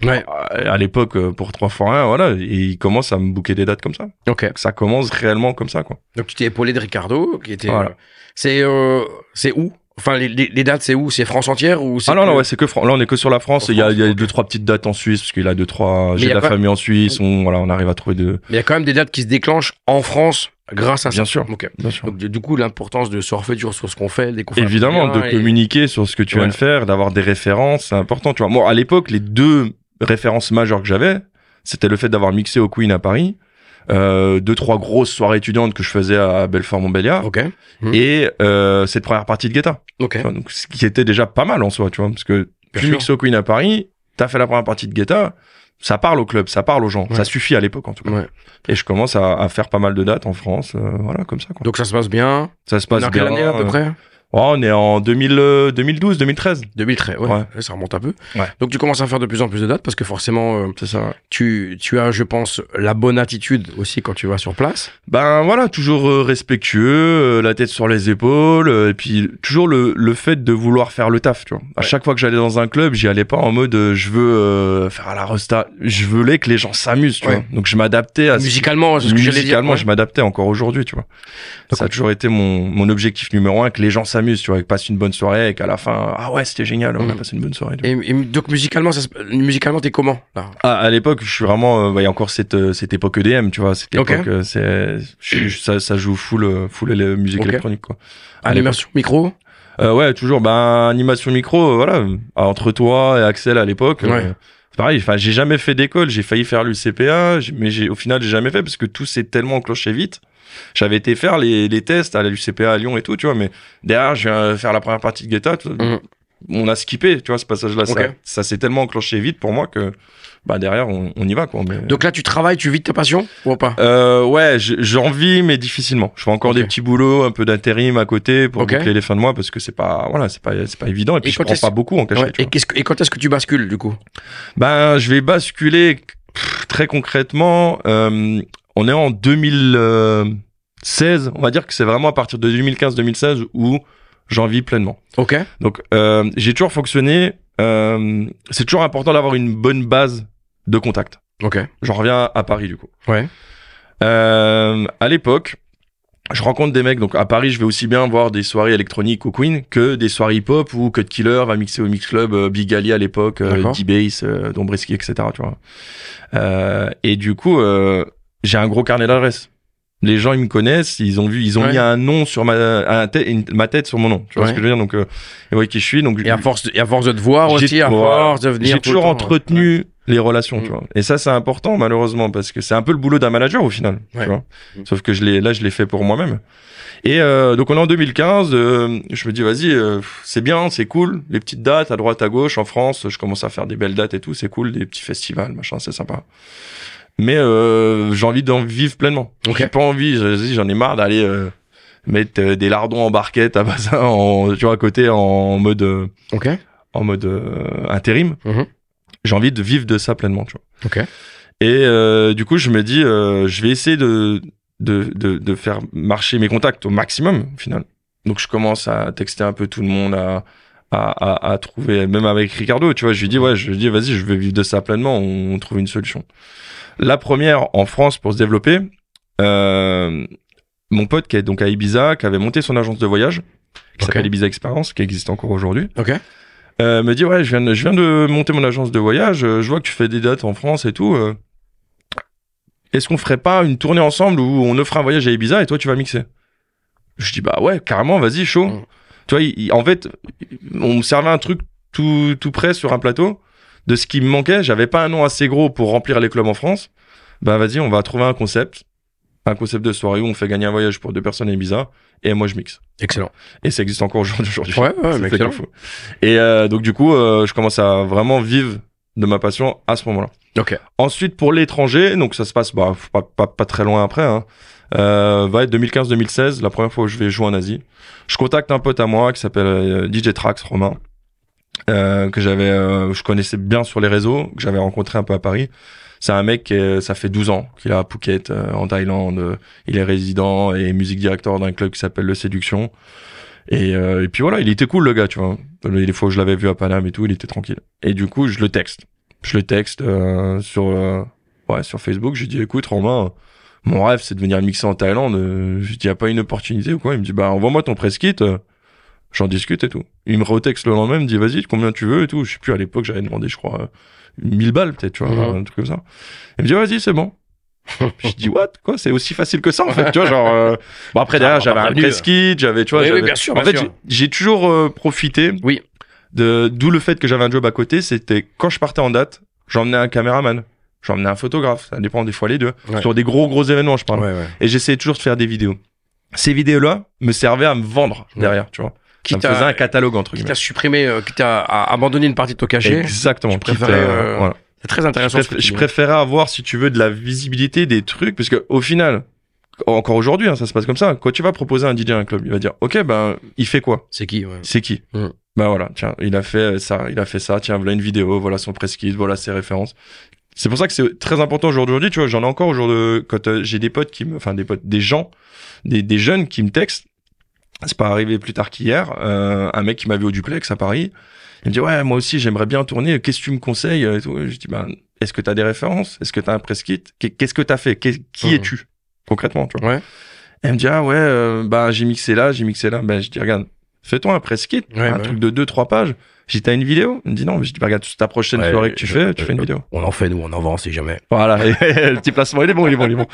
Ouais. à l'époque euh, pour trois fois rien, voilà, et il commence à me booker des dates comme ça. Ok. Donc, ça commence réellement comme ça, quoi. Donc tu t'es épaulé de Ricardo, qui était. Voilà. euh, c'est euh, c'est où? Enfin, les, dates, c'est où? C'est France entière ou c'est Ah non, que- non, ouais, c'est que Fran- là on est que sur la France. Il y a, France, il y a ok. deux trois petites dates en Suisse parce qu'il a deux trois. Mais J'ai de la pas- famille en Suisse. On voilà, on arrive à trouver deux. Mais il y a quand même des dates qui se déclenchent en France grâce à ça. Bien sûr. Ok. Bien sûr. Donc du coup, l'importance de surfer sur sur ce qu'on fait, des Évidemment, de communiquer sur ce que tu viens de faire, d'avoir des références, c'est important. Tu vois, moi à l'époque, les deux références majeures que j'avais, c'était le fait d'avoir mixé au Queen à Paris, euh, deux trois grosses soirées étudiantes que je faisais à Belfort-Montbéliard, Ok. Mhm. et euh, cette première partie de Guetta. Ok. Tu vois, donc ce qui était déjà pas mal en soi, tu vois, parce que Bien tu mixes au Queen à Paris, t'as fait la première partie de Guetta, ça parle au club, ça parle aux gens, Ouais. ça suffit à l'époque en tout cas. Ouais. Et je commence à, à faire pas mal de dates en France, euh, voilà, comme ça quoi. Donc ça se passe bien. Ça se passe Dans quelle bien. année à peu euh, près Oh, on est en 2000, euh, 2012, 2013. 2013, ouais, Ouais. ça remonte un peu. Ouais. Donc tu commences à faire de plus en plus de dates parce que forcément, euh, C'est ça. ouais. tu, tu as, je pense, la bonne attitude aussi quand tu vas sur place. Ben voilà, toujours euh, respectueux, euh, la tête sur les épaules, euh, et puis toujours le, le fait de vouloir faire le taf, tu vois. À Ouais. chaque fois que j'allais dans un club, j'y allais pas en mode euh, je veux euh, faire la resta. Je voulais que les gens s'amusent, tu Ouais. vois. Donc je m'adaptais à ce- Musicalement, c'est ce que j'allais dire. musicalement, ouais. je m'adaptais encore aujourd'hui, tu vois. ça a toujours été mon, mon objectif numéro un, que les gens s'amusent, tu vois, passent une bonne soirée et qu'à la fin, ah ouais, c'était génial, on a Mhm. passé une bonne soirée. Et, et donc musicalement, ça, musicalement, t'es comment là? Ah, à l'époque, je suis vraiment, euh, bah, il y a encore cette, euh, cette époque EDM, tu vois, cette époque, euh, c'est, ça, ça joue full, euh, full euh, musique électronique, quoi. Animation, micro? Euh, ouais, toujours, ben, animation micro, euh, voilà, euh, entre toi et Axel à l'époque. euh, Ouais. c'est pareil, enfin, j'ai jamais fait d'école, j'ai failli faire l'UCPA, mais j'ai, au final, j'ai jamais fait parce que tout s'est tellement enclenché vite. J'avais été faire les, les tests à l'UCPA à Lyon et tout, tu vois, mais derrière, je viens faire la première partie de Guetta, Mhm. on a skippé, tu vois, ce passage-là. Ça, s'est tellement enclenché vite pour moi que, bah, derrière, on, on y va, quoi. Mais... Donc là, tu travailles, tu vis de ta passion ou pas? Euh, ouais, je- j'en vis, mais difficilement. Je fais encore des petits boulots, un peu d'intérim à côté pour Ok. boucler les fins de mois parce que c'est pas, voilà, c'est pas, c'est pas évident. Et puis Et je prends pas beaucoup en cachet. Ouais. Et, qu'est-ce que- et quand est-ce que tu bascules du coup? Ben, je vais basculer très concrètement. euh, on est en 2016. On va dire que c'est vraiment à partir de 2015-2016 où j'en vis pleinement. Ok. Donc, euh, j'ai toujours fonctionné. euh, c'est toujours important d'avoir une bonne base de contact. Ok. J'en reviens à Paris du coup. Ouais. Euh, à l'époque, je rencontre des mecs. Donc à Paris, je vais aussi bien voir des soirées électroniques au Queen que des soirées hip-hop où Cut Killer va mixer au Mix Club, euh, Big Ali à l'époque, euh. D-Bass, euh, Dombreski, etc. Tu vois. Euh, et du coup, euh, j'ai un gros carnet d'adresses. Les gens, ils me connaissent, ils ont vu, ils ont Ouais. mis un nom sur ma, un une- ma tête sur mon nom. Tu vois Ouais. ce que je veux dire Donc, euh, ils voient qui je suis. Donc, Et à force de, et à force de te voir aussi, à force de venir. j'ai toujours entretenu les relations, Mm. tu vois. Et ça, c'est important, malheureusement, parce que c'est un peu le boulot d'un manager au final, Ouais. tu vois. Mm. Sauf que je l'ai, là, je l'ai fait pour moi-même. Et euh, donc, on est en 2015. euh, je me dis, vas-y, euh, c'est bien, c'est cool. Les petites dates à droite, à gauche, en France, je commence à faire des belles dates et tout. C'est cool, des petits festivals, machin, c'est sympa. Mais euh, j'ai envie d'en vivre pleinement. Ok. J'ai pas envie, j'en ai marre d'aller euh, mettre euh, des lardons en barquette à Bazin, en, tu vois, à côté, en mode, euh, Ok. en mode euh, intérim. Mhm. J'ai envie de vivre de ça pleinement, tu vois. Ok. Et euh, du coup, je me dis, euh, je vais essayer de, de, de, de faire marcher mes contacts au maximum, au final. Donc, je commence à texter un peu tout le monde, à, à, à, à trouver, même avec Ricardo, tu vois, je lui dis, ouais, je lui dis, vas-y, je veux vivre de ça pleinement, on, on trouve une solution. La première, en France, pour se développer, euh, mon pote qui est donc à Ibiza, qui avait monté son agence de voyage, qui Ok. s'appelle Ibiza Experience, qui existe encore aujourd'hui, Ok. Euh, me dit ouais je viens de, je viens de monter mon agence de voyage euh, je vois que tu fais des dates en France et tout euh, est-ce qu'on ferait pas une tournée ensemble où on offre un voyage à Ibiza et toi tu vas mixer? Je dis bah ouais carrément vas-y chaud. Mm. tu vois il- il- en fait on me servait un truc tout tout près sur un plateau. De ce qui me manquait j'avais pas un nom assez gros pour remplir les clubs en France. Bah vas-y on va trouver un concept. Un concept de soirée où on fait gagner un voyage pour deux personnes à Ibiza et moi je mixe Excellent. et ça existe encore aujourd'hui Ouais, ouais, excellent. Et euh, donc du coup, euh, je commence à vraiment vivre de ma passion à ce moment-là. Ok. Ensuite, pour l'étranger, donc ça se passe bah, pas, pas, pas très loin après, hein, euh, va être 2015-2016, la première fois où je vais jouer en Asie. Je contacte un pote à moi qui s'appelle euh, DJ Trax, Romain, euh, que j'avais, euh, je connaissais bien sur les réseaux, que j'avais rencontré un peu à Paris. C'est un mec est- ça fait 12 ans qu'il est à Phuket, euh, en Thaïlande. euh, il est résident et musique directeur d'un club qui s'appelle Le Séduction. Et, euh, et puis voilà, il était cool le gars, tu vois. Les fois je l'avais vu à Paname et tout, il était tranquille. Et du coup, je le texte. Je le texte euh, sur euh, ouais sur Facebook. Je lui dis écoute Romain, mon rêve c'est de venir mixer en Thaïlande. Euh, Je dis a pas une opportunité ou quoi? Il me dit bah envoie-moi ton press kit. euh, J'en discute et tout. Il me retexte le lendemain, il me dit vas-y combien tu veux et tout. Je sais plus à l'époque j'avais demandé je crois euh, 1000 balles peut-être tu vois Mhm. un truc comme ça. Il me dit vas-y c'est bon. je dis what? Quoi? C'est aussi facile que ça en fait tu vois genre euh, bon après derrière Ah, j'avais un press kit j'avais tu vois Oui, bien sûr, en bien fait j'ai toujours euh, profité Oui. de d'où le fait que j'avais un job à côté c'était quand je partais en date j'emmenais un caméraman j'emmenais un photographe ça dépend des fois les deux Ouais. sur des gros gros événements je parle Ouais, ouais. et j'essayais toujours de faire des vidéos ces vidéos là me servaient à me vendre derrière tu vois Qui ça me faisait t'a un catalogue entre qui guillemets t'a supprimé, euh, qui t'a a- abandonné une partie de ton cachet exactement quitte, préférais, euh, voilà. C'est très je, intéressant. que tu je préférais avoir si tu veux de la visibilité des trucs parce que au final encore aujourd'hui, hein, ça se passe comme ça. Quand tu vas proposer un DJ à un club, il va dire, ok, ben, il fait quoi? C'est qui ouais. C'est qui? Mm. Ben voilà, tiens, il a fait ça, il a fait ça. Tiens, voilà une vidéo, voilà son press kit, voilà ses références. C'est pour ça que c'est très important aujourd'hui. Tu vois, j'en ai encore aujourd'hui quand euh, j'ai des potes qui me, enfin des potes, des gens, des, des jeunes qui me textent. C'est pas arrivé plus tard qu'hier. euh, un mec qui m'a vu au duplex à Paris. Il me dit ouais, moi aussi j'aimerais bien tourner. Qu'est-ce que tu me conseilles et tout. Je dis ben, est-ce que t'as des références? Est-ce que t'as un press kit? Qu'est- Qu'est-ce que t'as fait? Qui es-tu? Concrètement tu vois Ouais. Elle me dit ah ouais, euh, bah j'ai mixé là, j'ai mixé là. Ben je dis regarde, fais-toi un press kit, Ouais, un ouais. truc de deux trois pages. J'ai dit t'as une vidéo Elle me dit non. Je dis bah, regarde ta prochaine Ouais, soirée que tu je- fais, tu je- fais une vidéo. On en fait, nous, on en vend, sait jamais. Voilà, le petit placement il est bon, il est bon, il est bon.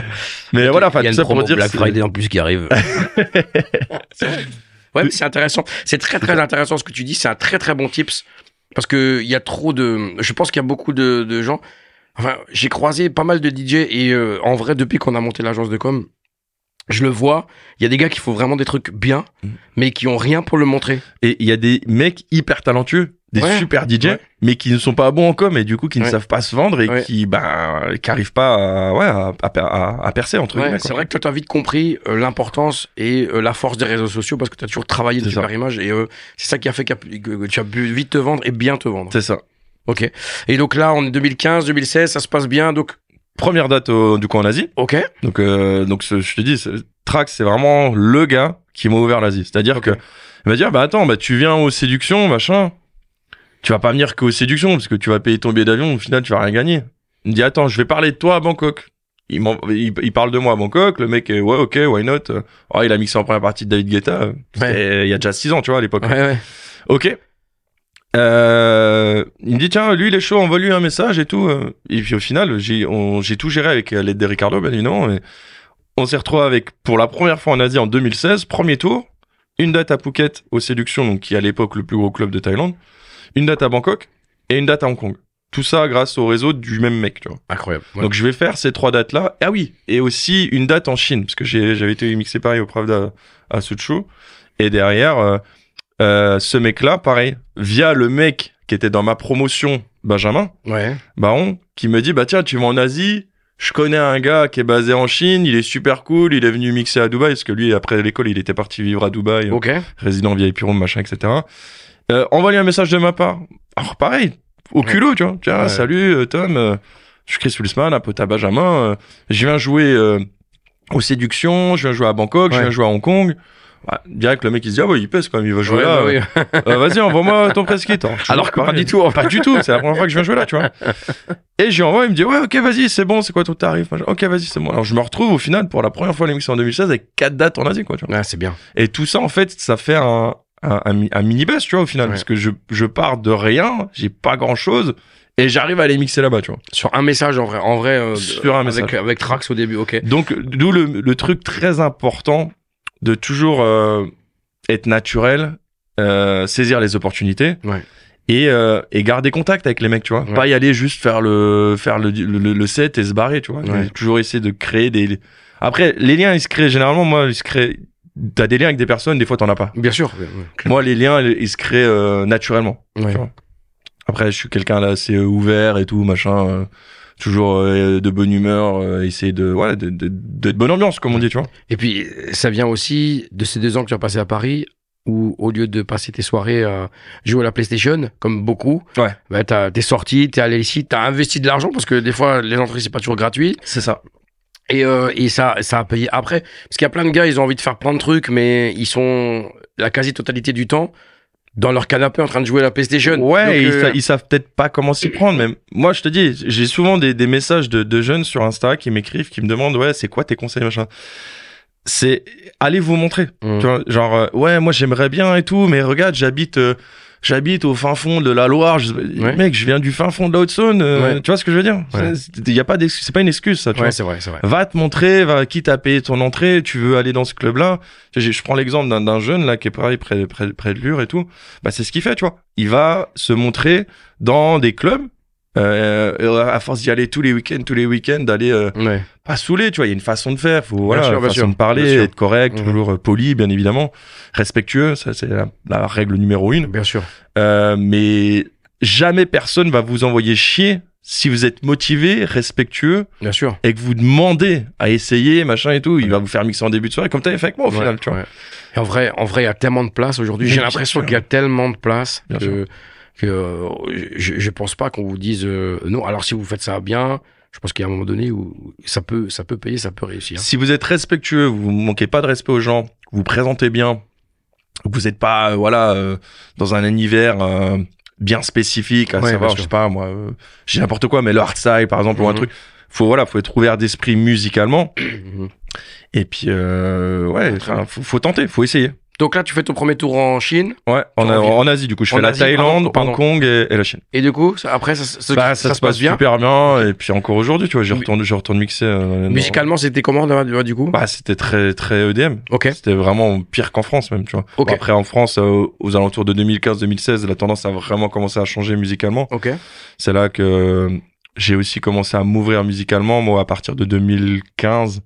Mais voilà, enfin Il y a tout ça pour dire. Black Friday en plus qui arrive. ouais, mais c'est intéressant. C'est très très intéressant ce que tu dis. C'est un très très bon tips parce que il y a trop de. Je pense qu'il y a beaucoup de, de gens. Enfin, j'ai croisé pas mal de DJ et euh, en vrai, depuis qu'on a monté l'agence de com, je le vois. Il y a des gars qui font vraiment des trucs bien, Mm. mais qui ont rien pour le montrer. Et il y a des mecs hyper talentueux, des Ouais, super DJ, ouais. mais qui ne sont pas bons en com et du coup qui ne savent pas se vendre et qui bah qui arrivent pas à, ouais, à, à, à- à percer entre Ouais, guillemets. c'est vrai que toi, tu as vite compris euh, l'importance et euh, la force des réseaux sociaux parce que tu as toujours travaillé C'est dessus ça. par image et euh, c'est ça qui a fait que, que tu as pu vite te vendre et bien te vendre. C'est ça. Ok. Et donc là, en 2015, 2016, ça se passe bien. Donc, Première date au- du coup en Asie. ok. Donc euh, donc ce- je te dis, Trax c'est vraiment le gars qui m'a ouvert l'Asie. C'est-à-dire Ok. que il va dire bah attends bah tu viens aux séductions machin. Tu vas pas venir qu'aux séductions parce que tu vas payer ton billet d'avion au final tu vas rien gagner. Il me dit attends je vais parler de toi à Bangkok. Il, m'en- il, il parle de moi à Bangkok, le mec est ouais ok why not? Oh, il a mixé en première partie de David Guetta. C'était il y a déjà 6 ans tu vois à l'époque. Ouais, ouais. Ok. Euh, il me dit tiens lui il est chaud envoie lui un message et tout et puis au final j'ai on- j'ai tout géré avec euh, l'aide de Ricardo bien évidemment et on s'est retrouvé avec pour la première fois en Asie en 2016 premier tour une date à Phuket aux Séductions donc qui est à l'époque le plus gros club de Thaïlande une date à Bangkok et une date à Hong Kong tout ça grâce au réseau du même mec tu vois Incroyable. Ouais. donc je vais faire ces trois dates là. Ah oui, et aussi une date en Chine parce que j'avais été mixé pareil au Pravda à Suzhou et derrière euh, euh, ce mec là pareil via le mec qui était dans ma promotion Benjamin ouais. Baron qui me dit bah tiens tu vas en Asie je connais un gars qui est basé en Chine, il est super cool, il est venu mixer à Dubaï, parce que lui, après l'école, il était parti vivre à Dubaï, euh, Ok. résident VIP room, machin, etc. Euh, envoie-lui un message de ma part. Alors pareil, au culot, tu vois. Tiens, Ouais. salut euh, Tom, euh, je suis Chris Wilsman, un pote à Benjamin. euh, je viens jouer euh, aux séductions, je viens jouer à Bangkok, je viens jouer à Hong Kong. Ouais, direct, le mec, il se dit, ah ouais, il pèse quand même, il va jouer Ouais, là. bah oui. Euh, Vas-y, envoie-moi ton press kit. Alors, Alors que pas du tout. Pas du tout, c'est la première fois que je viens jouer là, tu vois. Et j'y envoie, il me dit, ouais, ok, vas-y, c'est bon, c'est quoi ton tarif. Ok, vas-y, c'est bon. Alors, je me retrouve au final pour la première fois à l'émission en 2016 avec quatre dates en Asie, quoi, tu vois. Ouais, c'est bien. Et tout ça, en fait, ça fait un, un, un, mi- un mini-buzz, tu vois, au final. Ouais. Parce que je, je pars de rien, j'ai pas grand-chose, et j'arrive à les mixer là-bas, tu vois. Sur un message, en vrai. En vrai. euh, Sur un avec, message. Avec Trax au début, ok. Donc, d'où le, le truc très important de toujours euh, être naturel, euh, saisir les opportunités. Ouais. Et, euh, et garder contact avec les mecs, tu vois. Ouais. Pas y aller juste faire le, faire le, le, le set et se barrer, tu vois. Ouais. Toujours essayer de créer des... Après, les liens, ils se créent généralement, moi, ils se créent... T'as des liens avec des personnes, des fois t'en as pas. Bien sûr. Ouais, Moi, les liens, ils se créent euh, naturellement. ouais. tu vois. Après, je suis quelqu'un là assez euh, ouvert et tout, machin. euh, toujours euh, de bonne humeur, euh, essayer de, de, de, de bonne ambiance, comme on dit, tu vois. Et puis, ça vient aussi de ces deux ans que tu as passé à Paris, où au lieu de passer tes soirées à jouer à la PlayStation, comme beaucoup, Ouais. bah, t'as- t'es sorti, t'es allé ici, t'as investi de l'argent, parce que des fois, les entrées, c'est pas toujours gratuit. C'est ça. Et, euh, et ça, ça a payé après. Parce qu'il y a plein de gars, ils ont envie de faire plein de trucs, mais ils sont la quasi-totalité du temps dans leur canapé en train de jouer à la PlayStation. Ouais, Donc, et ils, euh, sa- ils savent peut-être pas comment s'y prendre. Même moi, je te dis, j'ai souvent des, des messages de, de jeunes sur Insta qui m'écrivent, qui me demandent, ouais, c'est quoi tes conseils, machin. C'est allez vous montrer. Mm. Tu vois, genre, euh, ouais, moi j'aimerais bien et tout, mais regarde, j'habite, euh, j'habite au fin fond de la Loire. Je- Ouais. Mec, je viens du fin fond de la Haute-Saône. euh, Ouais. Tu vois ce que je veux dire? Ouais. Il y a pas d'excuse, c'est pas une excuse ça. Tu vois. Ouais, c'est vrai, c'est vrai. Va te montrer, va quitte à payer ton entrée, tu veux aller dans ce club-là. Je, prends l'exemple d'un, d'un jeune là qui est pareil près, près, près de Lure et tout. Bah c'est ce qu'il fait, tu vois. Il va se montrer dans des clubs. Euh, à force d'y aller tous les week-ends, tous les week-ends, d'aller euh, Ouais. pas saouler, tu vois. Il y a une façon de faire, faut voilà, sûr, bien façon sûr. de parler, sûr. être correct, Mhm. toujours euh, poli, bien évidemment, respectueux. Ça c'est la, la règle numéro une. Bien sûr. Euh, mais jamais personne va vous envoyer chier si vous êtes motivé, respectueux, Bien sûr. et que vous demandez à essayer, machin et tout, il va vous faire mixer en début de soirée, comme t'avais fait avec moi au Ouais, final, tu vois. ouais. Et en vrai, en vrai, il y a tellement de place aujourd'hui. J'ai l'impression sûr. qu'il y a tellement de place Bien que, que euh, je, je pense pas qu'on vous dise euh, non. Alors si vous faites ça bien, je pense qu'il y a un moment donné où ça peut, ça peut payer, ça peut réussir. Si vous êtes respectueux, vous manquez pas de respect aux gens, vous vous présentez bien, vous n'êtes pas, euh, voilà, euh, dans un univers euh, bien spécifique, à Ouais, savoir, je sais pas, moi, euh, j'ai n'importe quoi, mais le hardstyle, par exemple, ou un Mhm. truc. Faut, voilà, faut être ouvert d'esprit musicalement. Mhm. Et puis, euh, ouais, faut, faut tenter, faut essayer. Donc là, tu fais ton premier tour en Chine Ouais, en, Asie, du coup, je En fais la Thaïlande, pardon. Hong Kong et, et la Chine. et du coup, ça- après, ça, ça, Bah, ça, se passe bien. super bien. Et puis encore aujourd'hui, tu vois, je retourne, je retourne mixer. euh, Musicalement, c'était comment du coup Bah, c'était très, très EDM. Ok. C'était vraiment pire qu'en France, même, tu vois. Ok. Bon, après, en France, euh, aux alentours de 2015-2016, la tendance a vraiment commencé à changer musicalement. Ok. C'est là que euh, j'ai aussi commencé à m'ouvrir musicalement. Moi, à partir de 2015,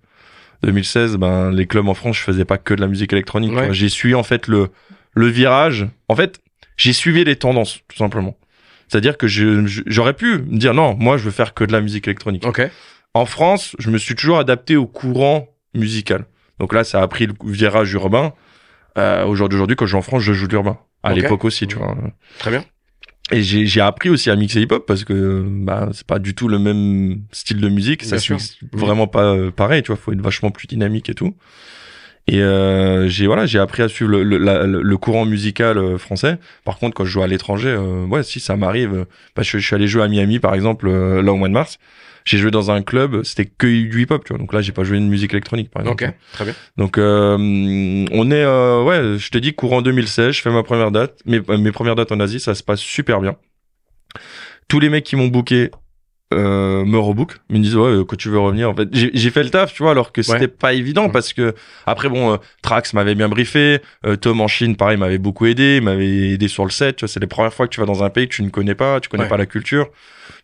2016, ben, les clubs en France, je faisais pas que de la musique électronique. Ouais. J'ai suivi, en fait, le, le virage. En fait, j'ai suivi les tendances, tout simplement. C'est-à-dire que j'aurais pu me dire, non, moi, je veux faire que de la musique électronique. Ok. En France, je me suis toujours adapté au courant musical. Donc là, ça a pris le virage urbain. Euh, Aujourd'hui, quand je joue en France, je joue de l'urbain. À l'époque aussi, tu vois. Très bien. Et j'ai j'ai appris aussi à mixer hip-hop parce que bah, c'est pas du tout le même style de musique. Bien Ça se mixe vraiment pas euh, pareil, tu vois. Faut être vachement plus dynamique et tout. Et euh, j'ai voilà, j'ai appris à suivre le, le, la- le- courant musical euh, français. Par contre, quand je joue à l'étranger, euh, ouais, si ça m'arrive, que je suis allé jouer à Miami, par exemple, euh, là au mois de mars. J'ai joué dans un club, c'était que du hip-hop, tu vois. Donc là, j'ai pas joué une musique électronique, par exemple. Ok. Très bien. Donc euh, on est euh, ouais, je te dis courant 2016, je fais ma première date, mes, mes premières dates en Asie, ça se passe super bien. Tous les mecs qui m'ont booké euh, me rebook, me disent ouais, quand tu veux revenir en fait. J'ai fait le taf, tu vois, alors que c'était Ouais. pas évident parce que après bon euh, Trax m'avait bien briefé, euh, Tom en Chine pareil m'avait beaucoup aidé, m'avait aidé sur le set, tu vois, c'est les premières fois que tu vas dans un pays que tu ne connais pas, tu connais Ouais. pas la culture.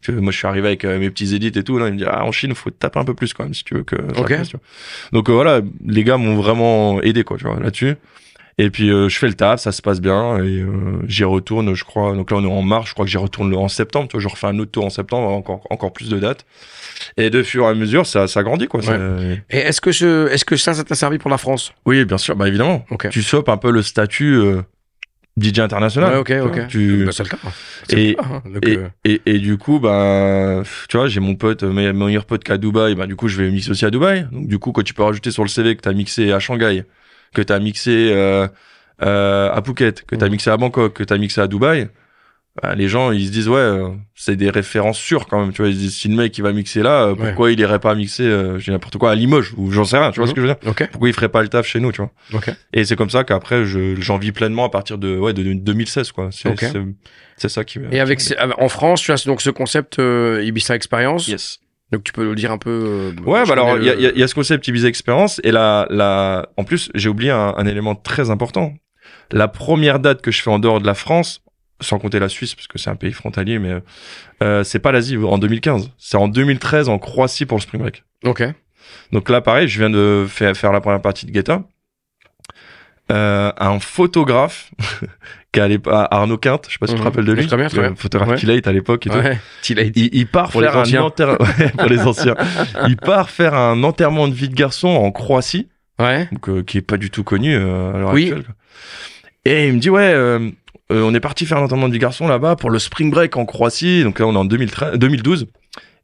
Tu vois, moi je suis arrivé avec euh, mes petits édits et tout, là il me dit ah en Chine, faut taper un peu plus quand même si tu veux que ça Ok. passe, tu. Donc euh, voilà, les gars m'ont vraiment aidé quoi, tu vois, là-dessus. Et puis euh, je fais le taf, ça se passe bien et euh, j'y retourne, je crois. Donc là on est en mars, je crois que j'y retourne le- en septembre. Tu vois, je refais un autre tour en septembre, encore encore plus de dates. Et de fur et à mesure, ça ça grandit quoi. ça- Et est-ce que ce, est-ce que ça, ça t'a servi pour la France? Oui, bien sûr, bah évidemment. Ok. Tu chopes un peu le statut euh, DJ international. Ouais, ok, ok. Tu- Bah, c'est le cas. C'est Et- le cas, hein. Donc, et, et, et du coup, bah, tu vois, j'ai mon pote, mon meilleur pote qui est à Dubaï, bah, du coup, je vais mixer aussi à Dubaï. Donc, du coup, quand tu peux rajouter sur le CV que t'as mixé à Shanghai, que t'as mixé euh, euh, à Phuket, que t'as Mhm. mixé à Bangkok, que t'as mixé à Dubaï, bah, les gens, ils se disent, ouais, euh, c'est des références sûres quand même. Tu vois, ils se disent, si le mec, il va mixer là, euh, Ouais. pourquoi il irait pas mixer, euh, j'ai n'importe quoi, à Limoges, ou j'en sais rien, tu vois ce que je veux dire? ok. Pourquoi il ferait pas le taf chez nous, tu vois? Ok. Et c'est comme ça qu'après, je, j'en vis pleinement à partir de, ouais, de 2016, quoi. C'est, ça qui Et avec, en France, tu as donc ce concept euh, Ibiza Experience. Yes. Donc tu peux le dire un peu. euh, Ouais, bah alors il y, a- le- y a- il y a ce concept Ibiza Experience et la, la, en plus j'ai oublié un, un élément très important. La première date que je fais en dehors de la France, sans compter la Suisse parce que c'est un pays frontalier, mais euh, c'est pas l'Asie en 2015, c'est en 2013 en Croatie pour le Spring Break. Ok. Donc là pareil, je viens de faire, faire la première partie de Guetta. Euh, un photographe qui à Arnaud Quinte, je sais pas si tu te Mhm. rappelles de lui, Très bien, très bien. photographe Ouais. a à l'époque et tout. Ouais. Il a Il, il part Pour les faire un anciens. enterre- ouais, pour les anciens. Il part faire un enterrement de vie de garçon en Croatie, Ouais. donc, euh, qui est pas du tout connu euh, à l'heure Oui. actuelle. Et il me dit ouais, on est parti faire un enterrement de vie de garçon là-bas pour le Spring Break en Croatie. Donc là on est en 2013, 2012.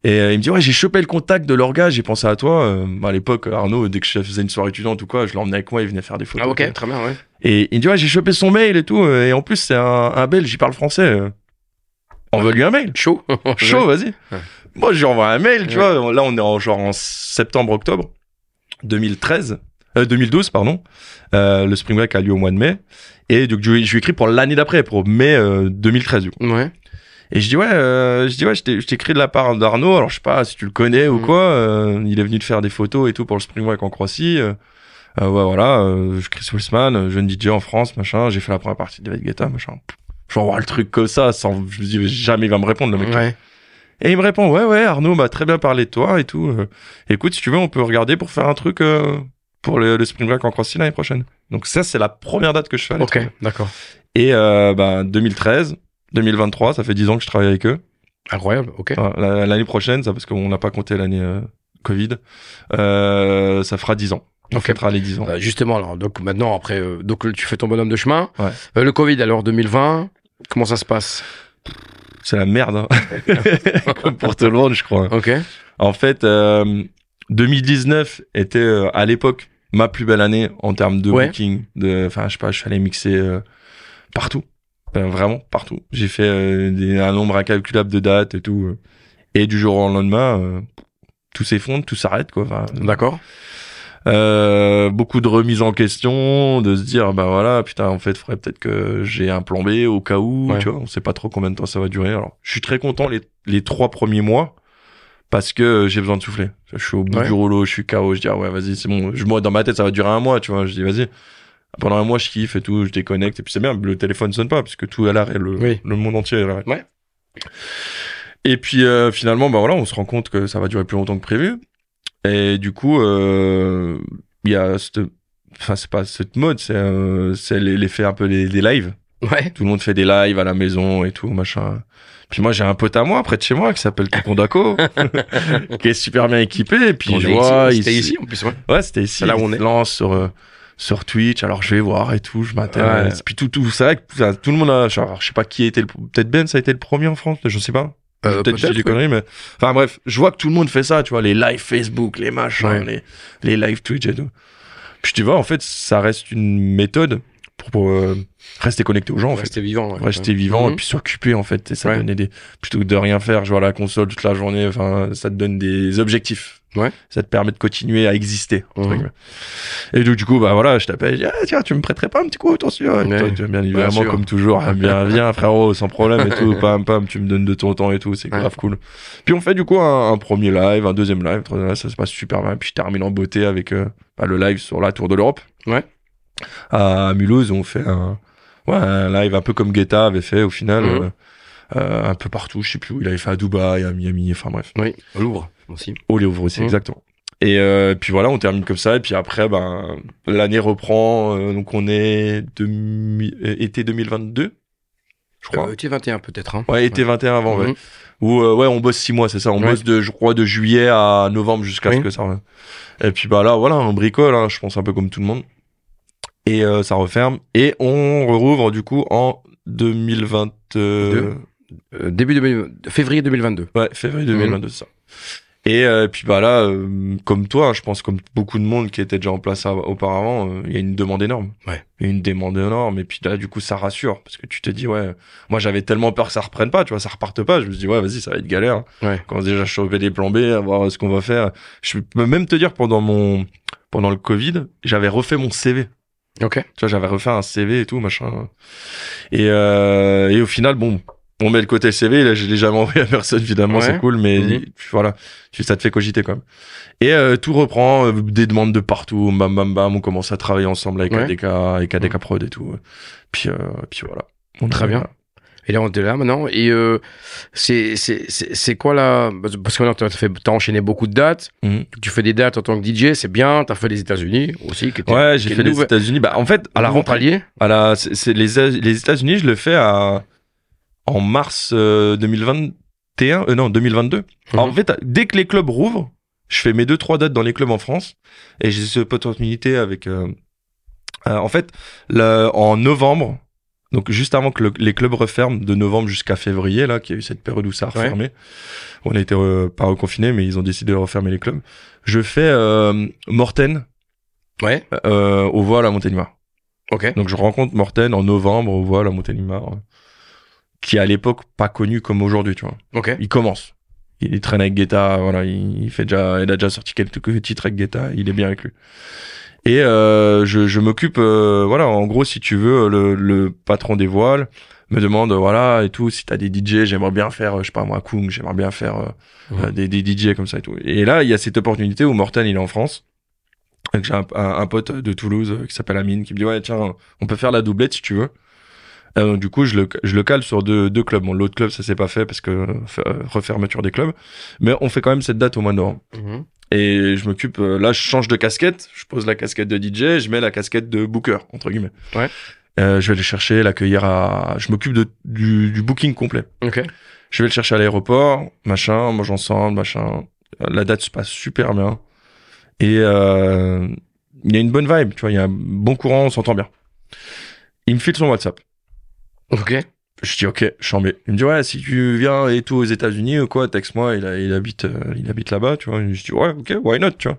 Et euh, il me dit ouais j'ai chopé le contact de leur gars, j'ai pensé à toi. Euh, à l'époque Arnaud dès que je faisais une soirée étudiante ou quoi, je l'emmenais avec moi, il venait faire des photos. Ah ok, très bien, ouais. Et il me dit ouais j'ai chopé son mail et tout. euh, Et en plus c'est un, un belge, il parle français. euh. Envoie lui un mail. Chaud. Chaud, vas-y. Ouais. Moi, je lui envoie un mail, tu Ouais. vois. Là, on est en, genre en septembre-octobre 2013, euh, 2012, pardon. Euh, le Spring Break a lieu au mois de mai. Et donc, je, lui- je lui écris pour l'année d'après, pour mai euh, 2013, du coup. Ouais. Et je dis, ouais, euh, je dis, ouais, je t'écris de la part d'Arnaud. Alors, je sais pas si tu le connais ou Mhm. quoi. euh, il est venu te faire des photos et tout pour le Spring Break en Croatie. Euh, ouais, voilà. Euh, je Chris Wilsman, jeune DJ en France, machin. J'ai fait la première partie de David Guetta, machin. J'envoie le truc comme ça, sans, je me dis, jamais il va me répondre, le mec. Ouais. Et il me répond ouais ouais Arnaud m'a très bien parlé de toi et tout. Euh, écoute si tu veux on peut regarder pour faire un truc euh, pour le, le Spring Break en Croatie l'année prochaine. Donc ça c'est la première date que je fais. à Ok, d'accord. Et euh, ben 2013, 2023 ça fait 10 ans que je travaille avec eux. Incroyable, ok. L'année prochaine, ça parce qu'on n'a pas compté l'année euh, Covid, euh, ça fera 10 ans. On Ok. fêtera les 10 ans. Euh, justement, alors, donc maintenant, après, euh, donc tu fais ton bonhomme de chemin. Ouais. Euh, le Covid, alors 2020, comment ça se passe? C'est la merde, hein. comme pour tout le monde, je crois. Ok. En fait, euh, 2019 était à l'époque ma plus belle année en termes de Ouais. booking. De, enfin, je sais pas, je suis allé mixer partout, Enfin, vraiment partout. J'ai fait euh, des, un nombre incalculable de dates et tout. euh. Et du jour au lendemain, euh, tout s'effondre, tout s'arrête, quoi. Enfin, D'accord. euh, beaucoup de remises en question, de se dire bah voilà putain en fait faudrait peut-être que j'ai un plan B au cas où, Ouais. tu vois, on sait pas trop combien de temps ça va durer. Alors je suis très content les les trois premiers mois parce que euh, j'ai besoin de souffler. Je suis au bout Ouais. du rouleau, je suis KO, je dis ah ouais vas-y c'est bon. Je, moi dans ma tête ça va durer un mois, tu vois. Je dis vas-y. Pendant un mois je kiffe et tout, je déconnecte et puis c'est bien, le téléphone sonne pas parce que tout est à l'arrêt, le, Oui. le monde entier est à l'arrêt. Ouais. Et puis euh, finalement bah voilà on se rend compte que ça va durer plus longtemps que prévu. Et du coup, euh, il y a cette, enfin c'est pas cette mode, c'est euh, c'est les- l'effet un peu des, des lives. Ouais. Tout le monde fait des lives à la maison et tout machin. Puis moi j'ai un pote à moi près de chez moi qui s'appelle Tonton Daco, qui est super bien équipé. Et puis je vois, C'était ici, en plus, ouais. Ouais, c'était ici. C'est là où on est. lance sur euh, sur Twitch. Alors je vais voir et tout, je m'intéresse. Ouais. Puis tout tout, c'est vrai que ça, tout le monde a, genre, je sais pas qui était le, peut-être Ben, ça a été le premier en France, je sais pas. Euh, peut-être que je dis des conneries, mais enfin bref, je vois que tout le monde fait ça, tu vois, les lives Facebook, les machins, Ouais. les les lives Twitch et tout. Puis tu vois, en fait, ça reste une méthode pour, pour, euh, rester connecté aux gens, en fait. Rester vivant. ouais. Rester vivant Mhm. et puis s'occuper en fait et ça Ouais. donnait des plutôt que de rien faire jouer à la console toute la journée enfin ça te donne des objectifs Ouais. ça te permet de continuer à exister entre guillemets. et donc du coup bah voilà je t'appelle je dis, ah, tiens tu me prêterais pas un petit coup attention et Ouais. toi, tu- bien évidemment comme toujours bien viens frérot sans problème et tout pam pam tu me donnes de ton temps et tout c'est Ouais. grave cool puis on fait du coup un, un premier live un deuxième live troisième live, ça se passe super bien puis je termine en beauté avec euh, bah, le live sur la tour de l'Europe Ouais. à Mulhouse on fait un ouais un live un peu comme Guetta avait fait au final euh, euh, un peu partout je sais plus où il avait fait à Dubaï à Miami enfin bref Oui, au Louvre aussi. au Louvre aussi Mhm. exactement et euh, puis voilà on termine comme ça et puis après ben l'année reprend euh, donc on est demi- euh, été 2022 je crois Euh, été 21 peut-être. Hein. ouais été 21 avant ouais Mhm. où euh, ouais on bosse six mois c'est ça on Ouais. bosse de je crois de juillet à novembre jusqu'à ce que ça revienne. et puis bah là voilà on bricole hein, je pense un peu comme tout le monde et euh, ça referme et on rouvre du coup en 2022 Deux. Euh, début 2000 février 2022. ouais février Mhm. 2022 c'est ça et euh, puis bah là euh, comme toi je pense comme beaucoup de monde qui était déjà en place av- auparavant euh, il y a une demande énorme Ouais. une demande énorme et puis là du coup ça rassure parce que tu te dis ouais moi j'avais tellement peur que ça reprenne pas tu vois ça reparte pas je me suis dit ouais vas-y ça va être galère Ouais. commence déjà à choper des plans B, à voir ce qu'on va faire. Je peux même te dire pendant mon pendant le Covid, j'avais refait mon CV. Ok. Tu vois, j'avais refait un CV et tout machin. Et euh, et au final, bon, on met le côté CV. Là, je l'ai jamais envoyé à personne, évidemment, Ouais. c'est cool, mais Mhm. voilà, ça te fait cogiter quand même. Et euh, tout reprend, euh, des demandes de partout, bam bam bam. On commence à travailler ensemble avec Ouais. ADK, avec ADK Prod et tout. Puis euh, puis voilà. On Très bien. Et là, on est là maintenant. Et euh, c'est c'est quoi là Parce que maintenant, t'as fait t'as enchaîné beaucoup de dates. Mhm. Tu fais des dates en tant que DJ, c'est bien. T'as fait les États-Unis aussi. qui était- Ouais, j'ai fait les États-Unis. Bah en fait, à la rentrée alliée. À la, c'est c'est les, les États-Unis, je le fais à, en mars euh, 2021, euh, non 2022. Alors, Mhm. en fait, dès que les clubs rouvrent, je fais mes deux trois dates dans les clubs en France et j'ai cette opportunité avec. euh, euh, en fait, le- en novembre, donc juste avant que le- les clubs referment, de novembre jusqu'à février, là, qu'il y a eu cette période où ça a Ouais. refermé, on a été euh, pas reconfinés, mais ils ont décidé de refermer les clubs. Je fais euh, Morten Ouais. euh, au voile à Montélimar. Ok. Donc je rencontre Morten en novembre au voile à Montélimar, euh, qui est à l'époque pas connu comme aujourd'hui, tu vois. Ok. Il commence. Il traîne avec Guetta, voilà, il, fait déjà, il a déjà sorti quelques titres avec Guetta, il est bien avec lui. Et euh, je, je m'occupe, euh, voilà, en gros, si tu veux, le, le patron des voiles me demande, voilà, et tout, si t'as des DJ, j'aimerais bien faire, euh, je sais pas moi, Kung, j'aimerais bien faire euh, euh, des, des DJ comme ça et tout. Et là, il y a cette opportunité où Morten, il est en France. J'ai un, un, un pote de Toulouse qui s'appelle Amine qui me dit ouais tiens on peut faire la doublette si tu veux. Euh, du coup je le je le cale sur deux deux clubs. Bon l'autre club ça s'est pas fait parce que euh, refermeture des clubs, mais on fait quand même cette date au mois de novembre. Mhm. Et je m'occupe euh, là je change de casquette, je pose la casquette de DJ, je mets la casquette de booker entre guillemets. Ouais. Euh, je vais aller chercher, l'accueillir à, je m'occupe de du, du booking complet. Ok. Je vais le chercher à l'aéroport, machin, on mange ensemble, machin. La date se passe super bien. Et euh, il y a une bonne vibe, tu vois, il y a un bon courant, on s'entend bien. Il me file son WhatsApp. Ok. Je dis ok, chambé. Il me dit ouais, si tu viens et tout aux États-Unis ou quoi, texte-moi. Il, a- il habite, euh, il habite là-bas, tu vois. Je dis ouais, ok, why not, tu vois.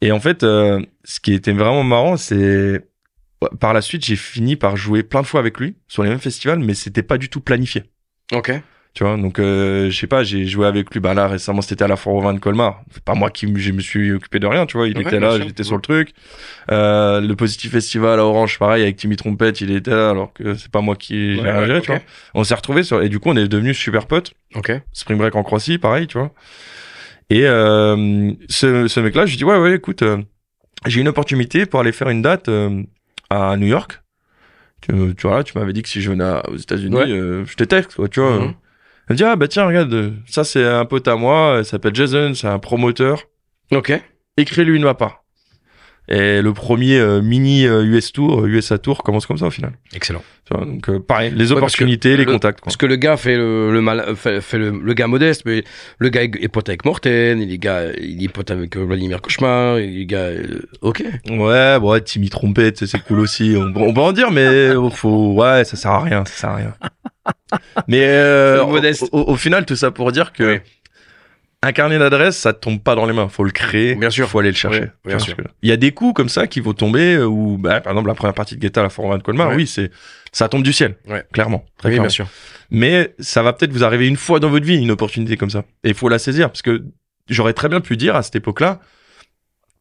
Et en fait, euh, ce qui était vraiment marrant, c'est par la suite, j'ai fini par jouer plein de fois avec lui sur les mêmes festivals, mais c'était pas du tout planifié. Ok. Tu vois, donc euh, je sais pas, j'ai joué avec lui. Bah là récemment, c'était à la Foire de Colmar. C'est pas moi qui me- je me suis occupé de rien, tu vois. Il Ouais, était là, j'étais sur le truc. Euh, le Positif Festival à Orange, pareil avec Timmy Trompette, il était là, alors que c'est pas moi qui Ouais, géré, tu vois. On s'est retrouvés sur et du coup on est devenus super potes. Ok. Spring Break en Croatie, pareil, tu vois. Et euh, ce, ce mec-là, je lui dis ouais ouais, écoute, euh, j'ai une opportunité pour aller faire une date euh, à New York. Tu, tu vois, là, tu m'avais dit que si je venais aux États-Unis, euh, je texte, quoi, tu vois. Mhm. Elle me dit ah bah tiens regarde, euh, ça c'est un pote à moi, il s'appelle Jason, c'est un promoteur. Ok. Écris-lui une part. Et le premier euh, mini euh, US Tour, euh, USA Tour commence comme ça au final. Excellent. Donc euh, pareil, les Ouais, opportunités, les le- contacts. Quoi. Parce que le gars fait le, le mal, fait, fait le, le gars modeste, mais le gars est pote avec Morten, il est gars, il est pote avec euh, Vladimir Cauchemar, il est gars, euh, ok. Ouais, bon, ouais, Timmy Trompette, c'est- c'est cool aussi. On, on peut en dire, mais faut, ouais, ça sert à rien, ça sert à rien. mais euh, au, modeste. au- au final, tout ça pour dire que Oui. Un carnet d'adresses, ça te tombe pas dans les mains. Faut le créer. Bien sûr. Faut aller le chercher. Ouais, bien sûr. Il y a des coups comme ça qui vont tomber euh, où, bah, par exemple, la première partie de Guetta à la Forum de Colmar, Ouais. oui, c'est, ça tombe du ciel. Ouais. Clairement. Très Oui, clairement. bien sûr. Mais ça va peut-être vous arriver une fois dans votre vie, une opportunité comme ça. Et il faut la saisir, parce que j'aurais très bien pu dire à cette époque-là,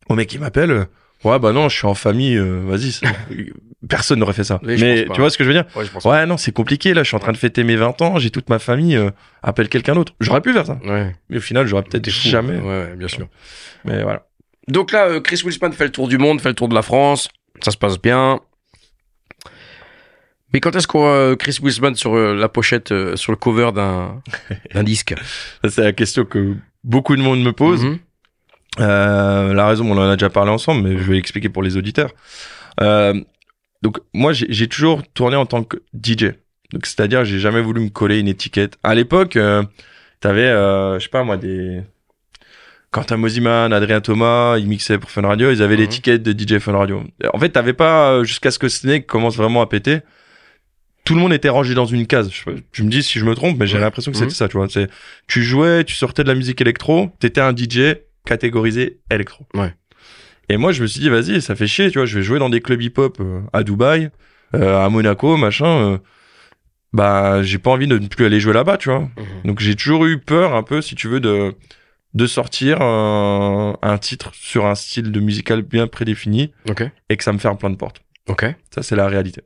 au mec qui m'appelle, ouais, bah non, je suis en famille, euh, vas-y. Personne n'aurait fait ça. Oui, Mais tu vois ce que je veux dire Ouais, je pense. Ouais, non, c'est compliqué, là, je suis en train de fêter mes 20 ans, j'ai toute ma famille, euh, appelle quelqu'un d'autre. J'aurais pu faire ça. Ouais. Mais au final, j'aurais peut-être jamais. Ouais, ouais, bien sûr. Mais voilà. Donc là, euh, Chris Wilsman fait le tour du monde, fait le tour de la France. Ça se passe bien. Mais quand est-ce qu'on voit euh, Chris Wilsman sur euh, la pochette, euh, sur le cover d'un disque? C'est la question que beaucoup de monde me pose. Mhm. Euh, la raison, on en a déjà parlé ensemble, mais je vais l'expliquer pour les auditeurs. Euh, donc moi, j'ai toujours tourné en tant que DJ. Donc c'est-à-dire, j'ai jamais voulu me coller une étiquette. À l'époque, euh, t'avais, euh, je sais pas moi, des Quentin Mosiman, Adrien Thomas, ils mixaient pour Fun Radio, ils avaient Mhm. l'étiquette de DJ Fun Radio. En fait, t'avais pas euh, jusqu'à ce que Snake commence vraiment à péter. Tout le monde était rangé dans une case. Je, je me dis si je me trompe, mais j'ai Ouais. l'impression que Mhm. c'était ça, tu vois. C'est, tu jouais, tu sortais de la musique électro, t'étais un DJ catégorisé électro. Ouais. Et moi, je me suis dit, vas-y, ça fait chier, tu vois, je vais jouer dans des clubs hip-hop euh, à Dubaï, euh, à Monaco, machin. euh, bah, j'ai pas envie de ne plus aller jouer là-bas, tu vois. Mhm. Donc j'ai toujours eu peur, un peu, si tu veux, de de sortir un, un titre sur un style de musical bien prédéfini Ok. et que ça me ferme plein de portes. Ok. Ça, c'est la réalité.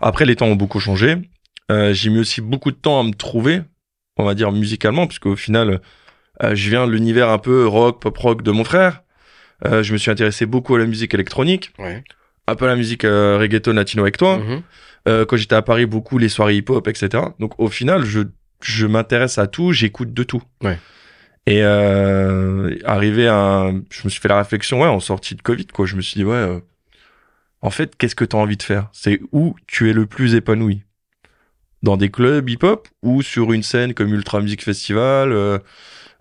Après, les temps ont beaucoup changé. Euh, j'ai mis aussi beaucoup de temps à me trouver, on va dire musicalement, parce qu'au final, euh, je viens de l'univers un peu rock, pop rock de mon frère. Euh, je me suis intéressé beaucoup à la musique électronique, Ouais. un peu à la musique euh, reggaeton latino avec toi. Mhm. Euh, quand j'étais à Paris, beaucoup les soirées hip-hop, etc. Donc au final, je, je m'intéresse à tout, j'écoute de tout. Ouais. Et euh, arrivé à, un- je me suis fait la réflexion, ouais, en sortie de Covid, quoi. Je me suis dit, ouais, euh, en fait, qu'est-ce que tu as envie de faire? C'est où tu es le plus épanoui? Dans des clubs hip-hop ou sur une scène comme Ultra Music Festival,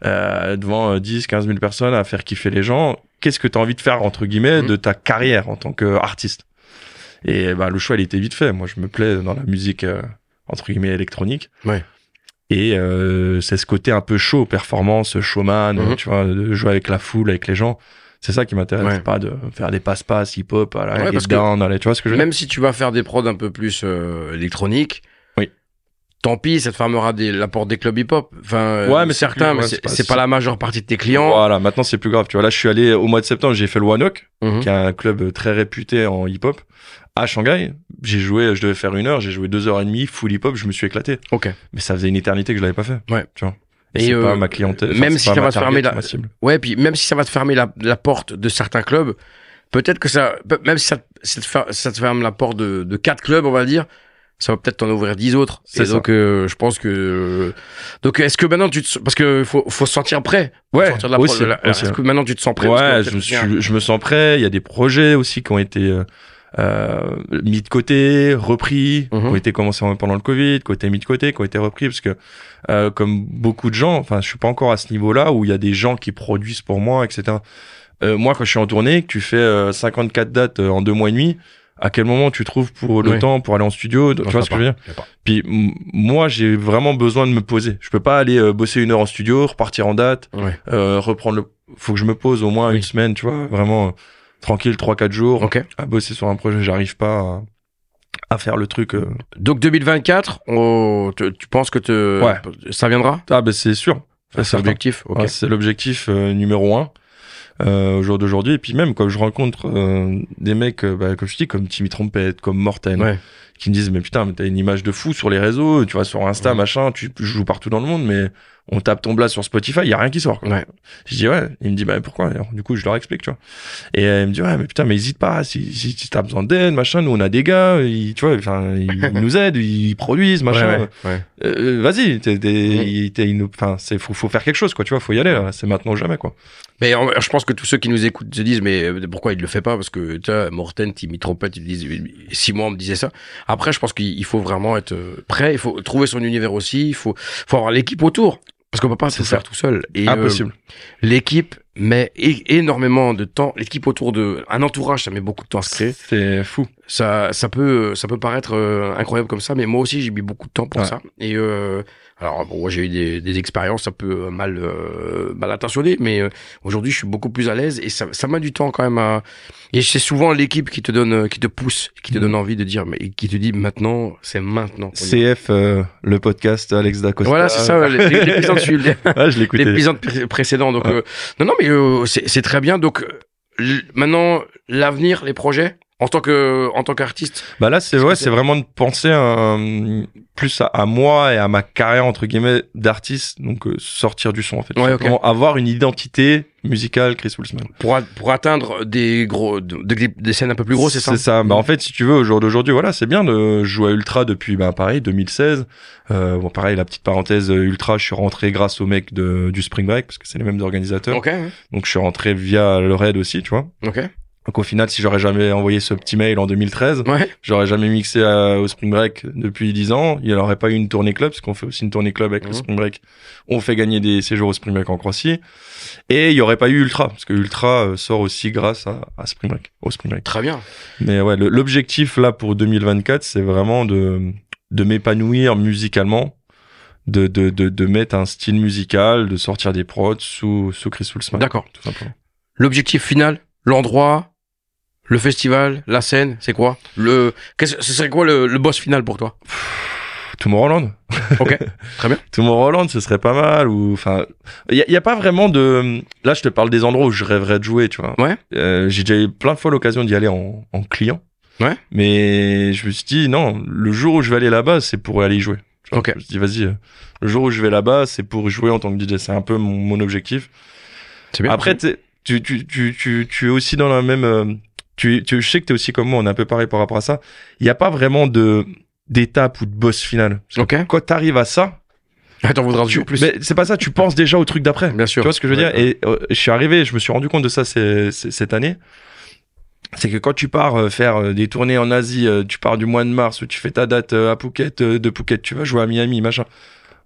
euh, devant euh, 10, 15 000 personnes à faire kiffer les gens Qu'est-ce que tu as envie de faire, entre guillemets, Mhm. de ta carrière en tant qu'artiste? Et bah, le choix, il était vite fait. Moi, je me plais dans la musique, euh, entre guillemets, électronique. Ouais. Et euh, c'est ce côté un peu show, performance, showman, Mhm. tu vois, de jouer avec la foule, avec les gens. C'est ça qui m'intéresse, Ouais. pas de faire des passe-passe hip-hop, à la Ouais, parce down, tu vois ce que je veux Même si tu vas faire des prods un peu plus euh, électroniques. Tant pis, ça te fermera des, la porte des clubs hip-hop. Enfin, euh, Ouais, mais certains, mais c'est pas- pas la majeure partie de tes clients. Voilà, maintenant c'est plus grave. Tu vois, là, je suis allé au mois de septembre, j'ai fait le One Ok, Mhm. qui est un club très réputé en hip-hop, à Shanghai. J'ai joué, je devais faire une heure, j'ai joué deux heures et demie, full hip-hop, je me suis éclaté. Ok. Mais ça faisait une éternité que je l'avais pas fait. Ouais. Tu vois. Et, Et, c'est euh, pas ma clientèle. enfin, même si pas ça va te fermer la-. Ouais, puis même si ça va te fermer la, la porte de certains clubs, peut-être que ça, même si ça, ça te ferme la porte de, de quatre clubs, on va dire, ça va peut-être t'en ouvrir dix autres. Et donc, euh, je pense que, donc, est-ce que maintenant tu te, parce que faut, faut se sentir prêt. Ouais, sortir de la aussi, la- aussi, Est-ce hein. que maintenant tu te sens prêt? Ouais, je me, je sens prêt. Il y a des projets aussi qui ont été euh, euh, mis de côté, repris, Mhm. qui ont été commencés pendant le Covid, qui ont été mis de côté, qui ont été repris, parce que euh, comme beaucoup de gens, enfin, je suis pas encore à ce niveau-là où il y a des gens qui produisent pour moi, etc. Euh, moi, quand je suis en tournée, que tu fais euh, 54 dates euh, en deux mois et demi, à quel moment tu trouves pour le Oui. temps pour aller en studio Tu vois ce que je veux dire. Puis moi, j'ai vraiment besoin de me poser. Je peux pas aller euh, bosser une heure en studio, repartir en date, euh, reprendre le. Faut que je me pose au moins Oui. une semaine, tu vois, vraiment euh, tranquille, trois quatre jours Ok. à bosser sur un projet. J'arrive pas à, à faire le truc. euh. Donc 2024, on- te- tu penses que te, Ouais. ça viendra? Ah ben c'est sûr. C'est l'objectif. Ouais, c'est l'objectif numéro un euh, au jour d'aujourd'hui. Et puis même quand je rencontre euh, des mecs, euh, bah, comme je dis, comme Timmy Trompette, comme Morten, Ouais. qui me disent mais putain mais t'as une image de fou sur les réseaux, tu vois sur Insta Ouais. machin, tu joues partout dans le monde, mais on tape ton blast sur Spotify, il y a rien qui sort. quoi. Ouais. Je dis ouais. Il me dit bah pourquoi? Alors, Du coup je leur explique tu vois. Et euh, il me dit ouais mais putain mais hésite pas si si, si t'as besoin d'aide machin, nous on a des gars, ils, tu vois enfin ils nous aident, ils produisent machin. Ouais, ouais, ouais. Euh, vas-y, t'es, t'es, une- enfin, c'est, faut, faut faire quelque chose, quoi, tu vois, faut y aller, là. c'est maintenant ou jamais, quoi. Mais en- je pense que tous ceux qui nous écoutent se disent mais euh, pourquoi il le fait pas? Parce que tu vois Morten, Timmy Trompette, ils disent six mois on me disait ça. Après je pense qu'il il faut vraiment être euh, prêt, il faut trouver son univers aussi, il faut faut avoir l'équipe autour parce qu'on peut pas tout ça. faire tout seul. Et euh, Impossible. l'équipe met énormément de temps. L'équipe autour de un entourage, ça met beaucoup de temps à se créer. C'est fou. Ça ça peut ça peut paraître euh, incroyable comme ça, mais moi aussi j'ai mis beaucoup de temps pour Ouais. ça. Et euh, alors bon, moi, j'ai eu des, des expériences un peu euh, mal euh, mal intentionnées, mais euh, aujourd'hui je suis beaucoup plus à l'aise et ça ça met du temps quand même à et c'est souvent l'équipe qui te donne euh, qui te pousse, qui te donne envie de dire mais qui te dit maintenant c'est maintenant. CF, euh, le podcast, Alex Dacosta. Voilà, c'est ça, les- les- l'épisode suivant- ouais, je l'écoutais. l'épisode pré- précédent. Donc, euh, non, non, mais euh, c'est très bien. Donc, maintenant, l'avenir, les projets, en tant que, en tant qu'artiste. Bah là, c'est ouais, c'est vraiment de penser euh, plus à, à moi et à ma carrière entre guillemets d'artiste, donc euh, sortir du son en fait. Ouais, avoir une identité musicale, Chris Wilsman. Pour, pour atteindre des gros, des, des scènes un peu plus grosses, c'est ça? C'est ça. Bah en fait, si tu veux, au jour d'aujourd'hui, voilà, c'est bien de jouer à Ultra depuis, bah pareil, 2016. Euh, bon, pareil, la petite parenthèse, euh, Ultra, je suis rentré grâce au mec de, du Spring Break parce que c'est les mêmes organisateurs. Ok, ouais. Donc je suis rentré via le raid aussi, tu vois. ok. Donc au final, si j'aurais jamais envoyé ce petit mail en 2013, Ouais, j'aurais jamais mixé à- au Spring Break depuis 10 ans. Il n'y aurait pas eu une tournée club, parce qu'on fait aussi une tournée club avec le Mhm. Spring Break. On fait gagner des séjours au Spring Break en Croatie. Et il n'y aurait pas eu Ultra, parce que Ultra euh, sort aussi grâce à, à Spring Break, au Spring Break. très bien. Mais ouais, l'objectif là pour 2024, c'est vraiment de, de m'épanouir musicalement. De, de, de, de mettre un style musical, de sortir des prods sous, sous Chris Wilsman. D'accord. Tout simplement. L'objectif final, l'endroit, le festival, la scène, c'est quoi? Le, qu'est-ce- ce serait quoi le, le boss final pour toi? Tomorrowland. Ok, très bien. Tomorrowland, ce serait pas mal. Ou enfin, il y, a- y a pas vraiment de. Là, je te parle des endroits où je rêverais de jouer, tu vois. Ouais. Euh, J'ai déjà eu plein de fois l'occasion d'y aller en, en client. Ouais. Mais je me suis dit non, le jour où je vais aller là-bas, c'est pour aller y jouer. Tu vois, Ok. Je me suis dit vas-y, euh, le jour où je vais là-bas, c'est pour jouer en tant que DJ. C'est un peu mon, mon objectif. C'est bien. Après, tu, tu, tu, tu, tu es aussi dans la même. Tu, tu, je sais que t'es aussi comme moi, on est un peu pareil par rapport à ça. Il n'y a pas vraiment de d'étape ou de boss final. Parce que ok. Quand t'arrives à ça, Ah, T'en voudras toujours plus. mais c'est pas ça, tu penses déjà au truc d'après. Bien sûr. Tu vois ce que je veux Ouais, dire? Et euh, je suis arrivé, je me suis rendu compte de ça c'est- c'est- cette année. C'est que quand tu pars euh, faire euh, des tournées en Asie, tu pars du mois de mars où tu fais ta date à Phuket, de Phuket, tu vas jouer à Miami, machin.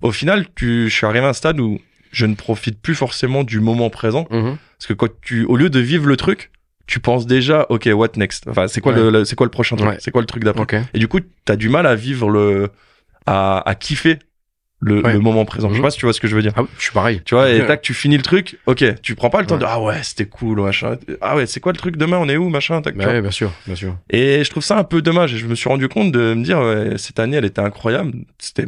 Au final, tu, je suis arrivé à un stade où je ne profite plus forcément du moment présent. Mhm. Parce que quand tu, au lieu de vivre le truc, tu penses déjà, ok, what next? Enfin, c'est quoi, le, le- c'est quoi le prochain truc? Ouais. C'est quoi le truc d'après? Et du coup, t'as du mal à vivre le, à, à kiffer le, Ouais. le moment présent. Je sais Mhm. pas si tu vois ce que je veux dire. Ah, je suis pareil. Tu vois, et tac, tu finis le truc. Ok, tu prends pas le temps de ah ouais, c'était cool, machin. Ah ouais, c'est quoi le truc demain On est où, machin. Tac, Bah bien sûr, bien sûr. Et je trouve ça un peu dommage. Et je me suis rendu compte de me dire cette année, elle était incroyable. C'était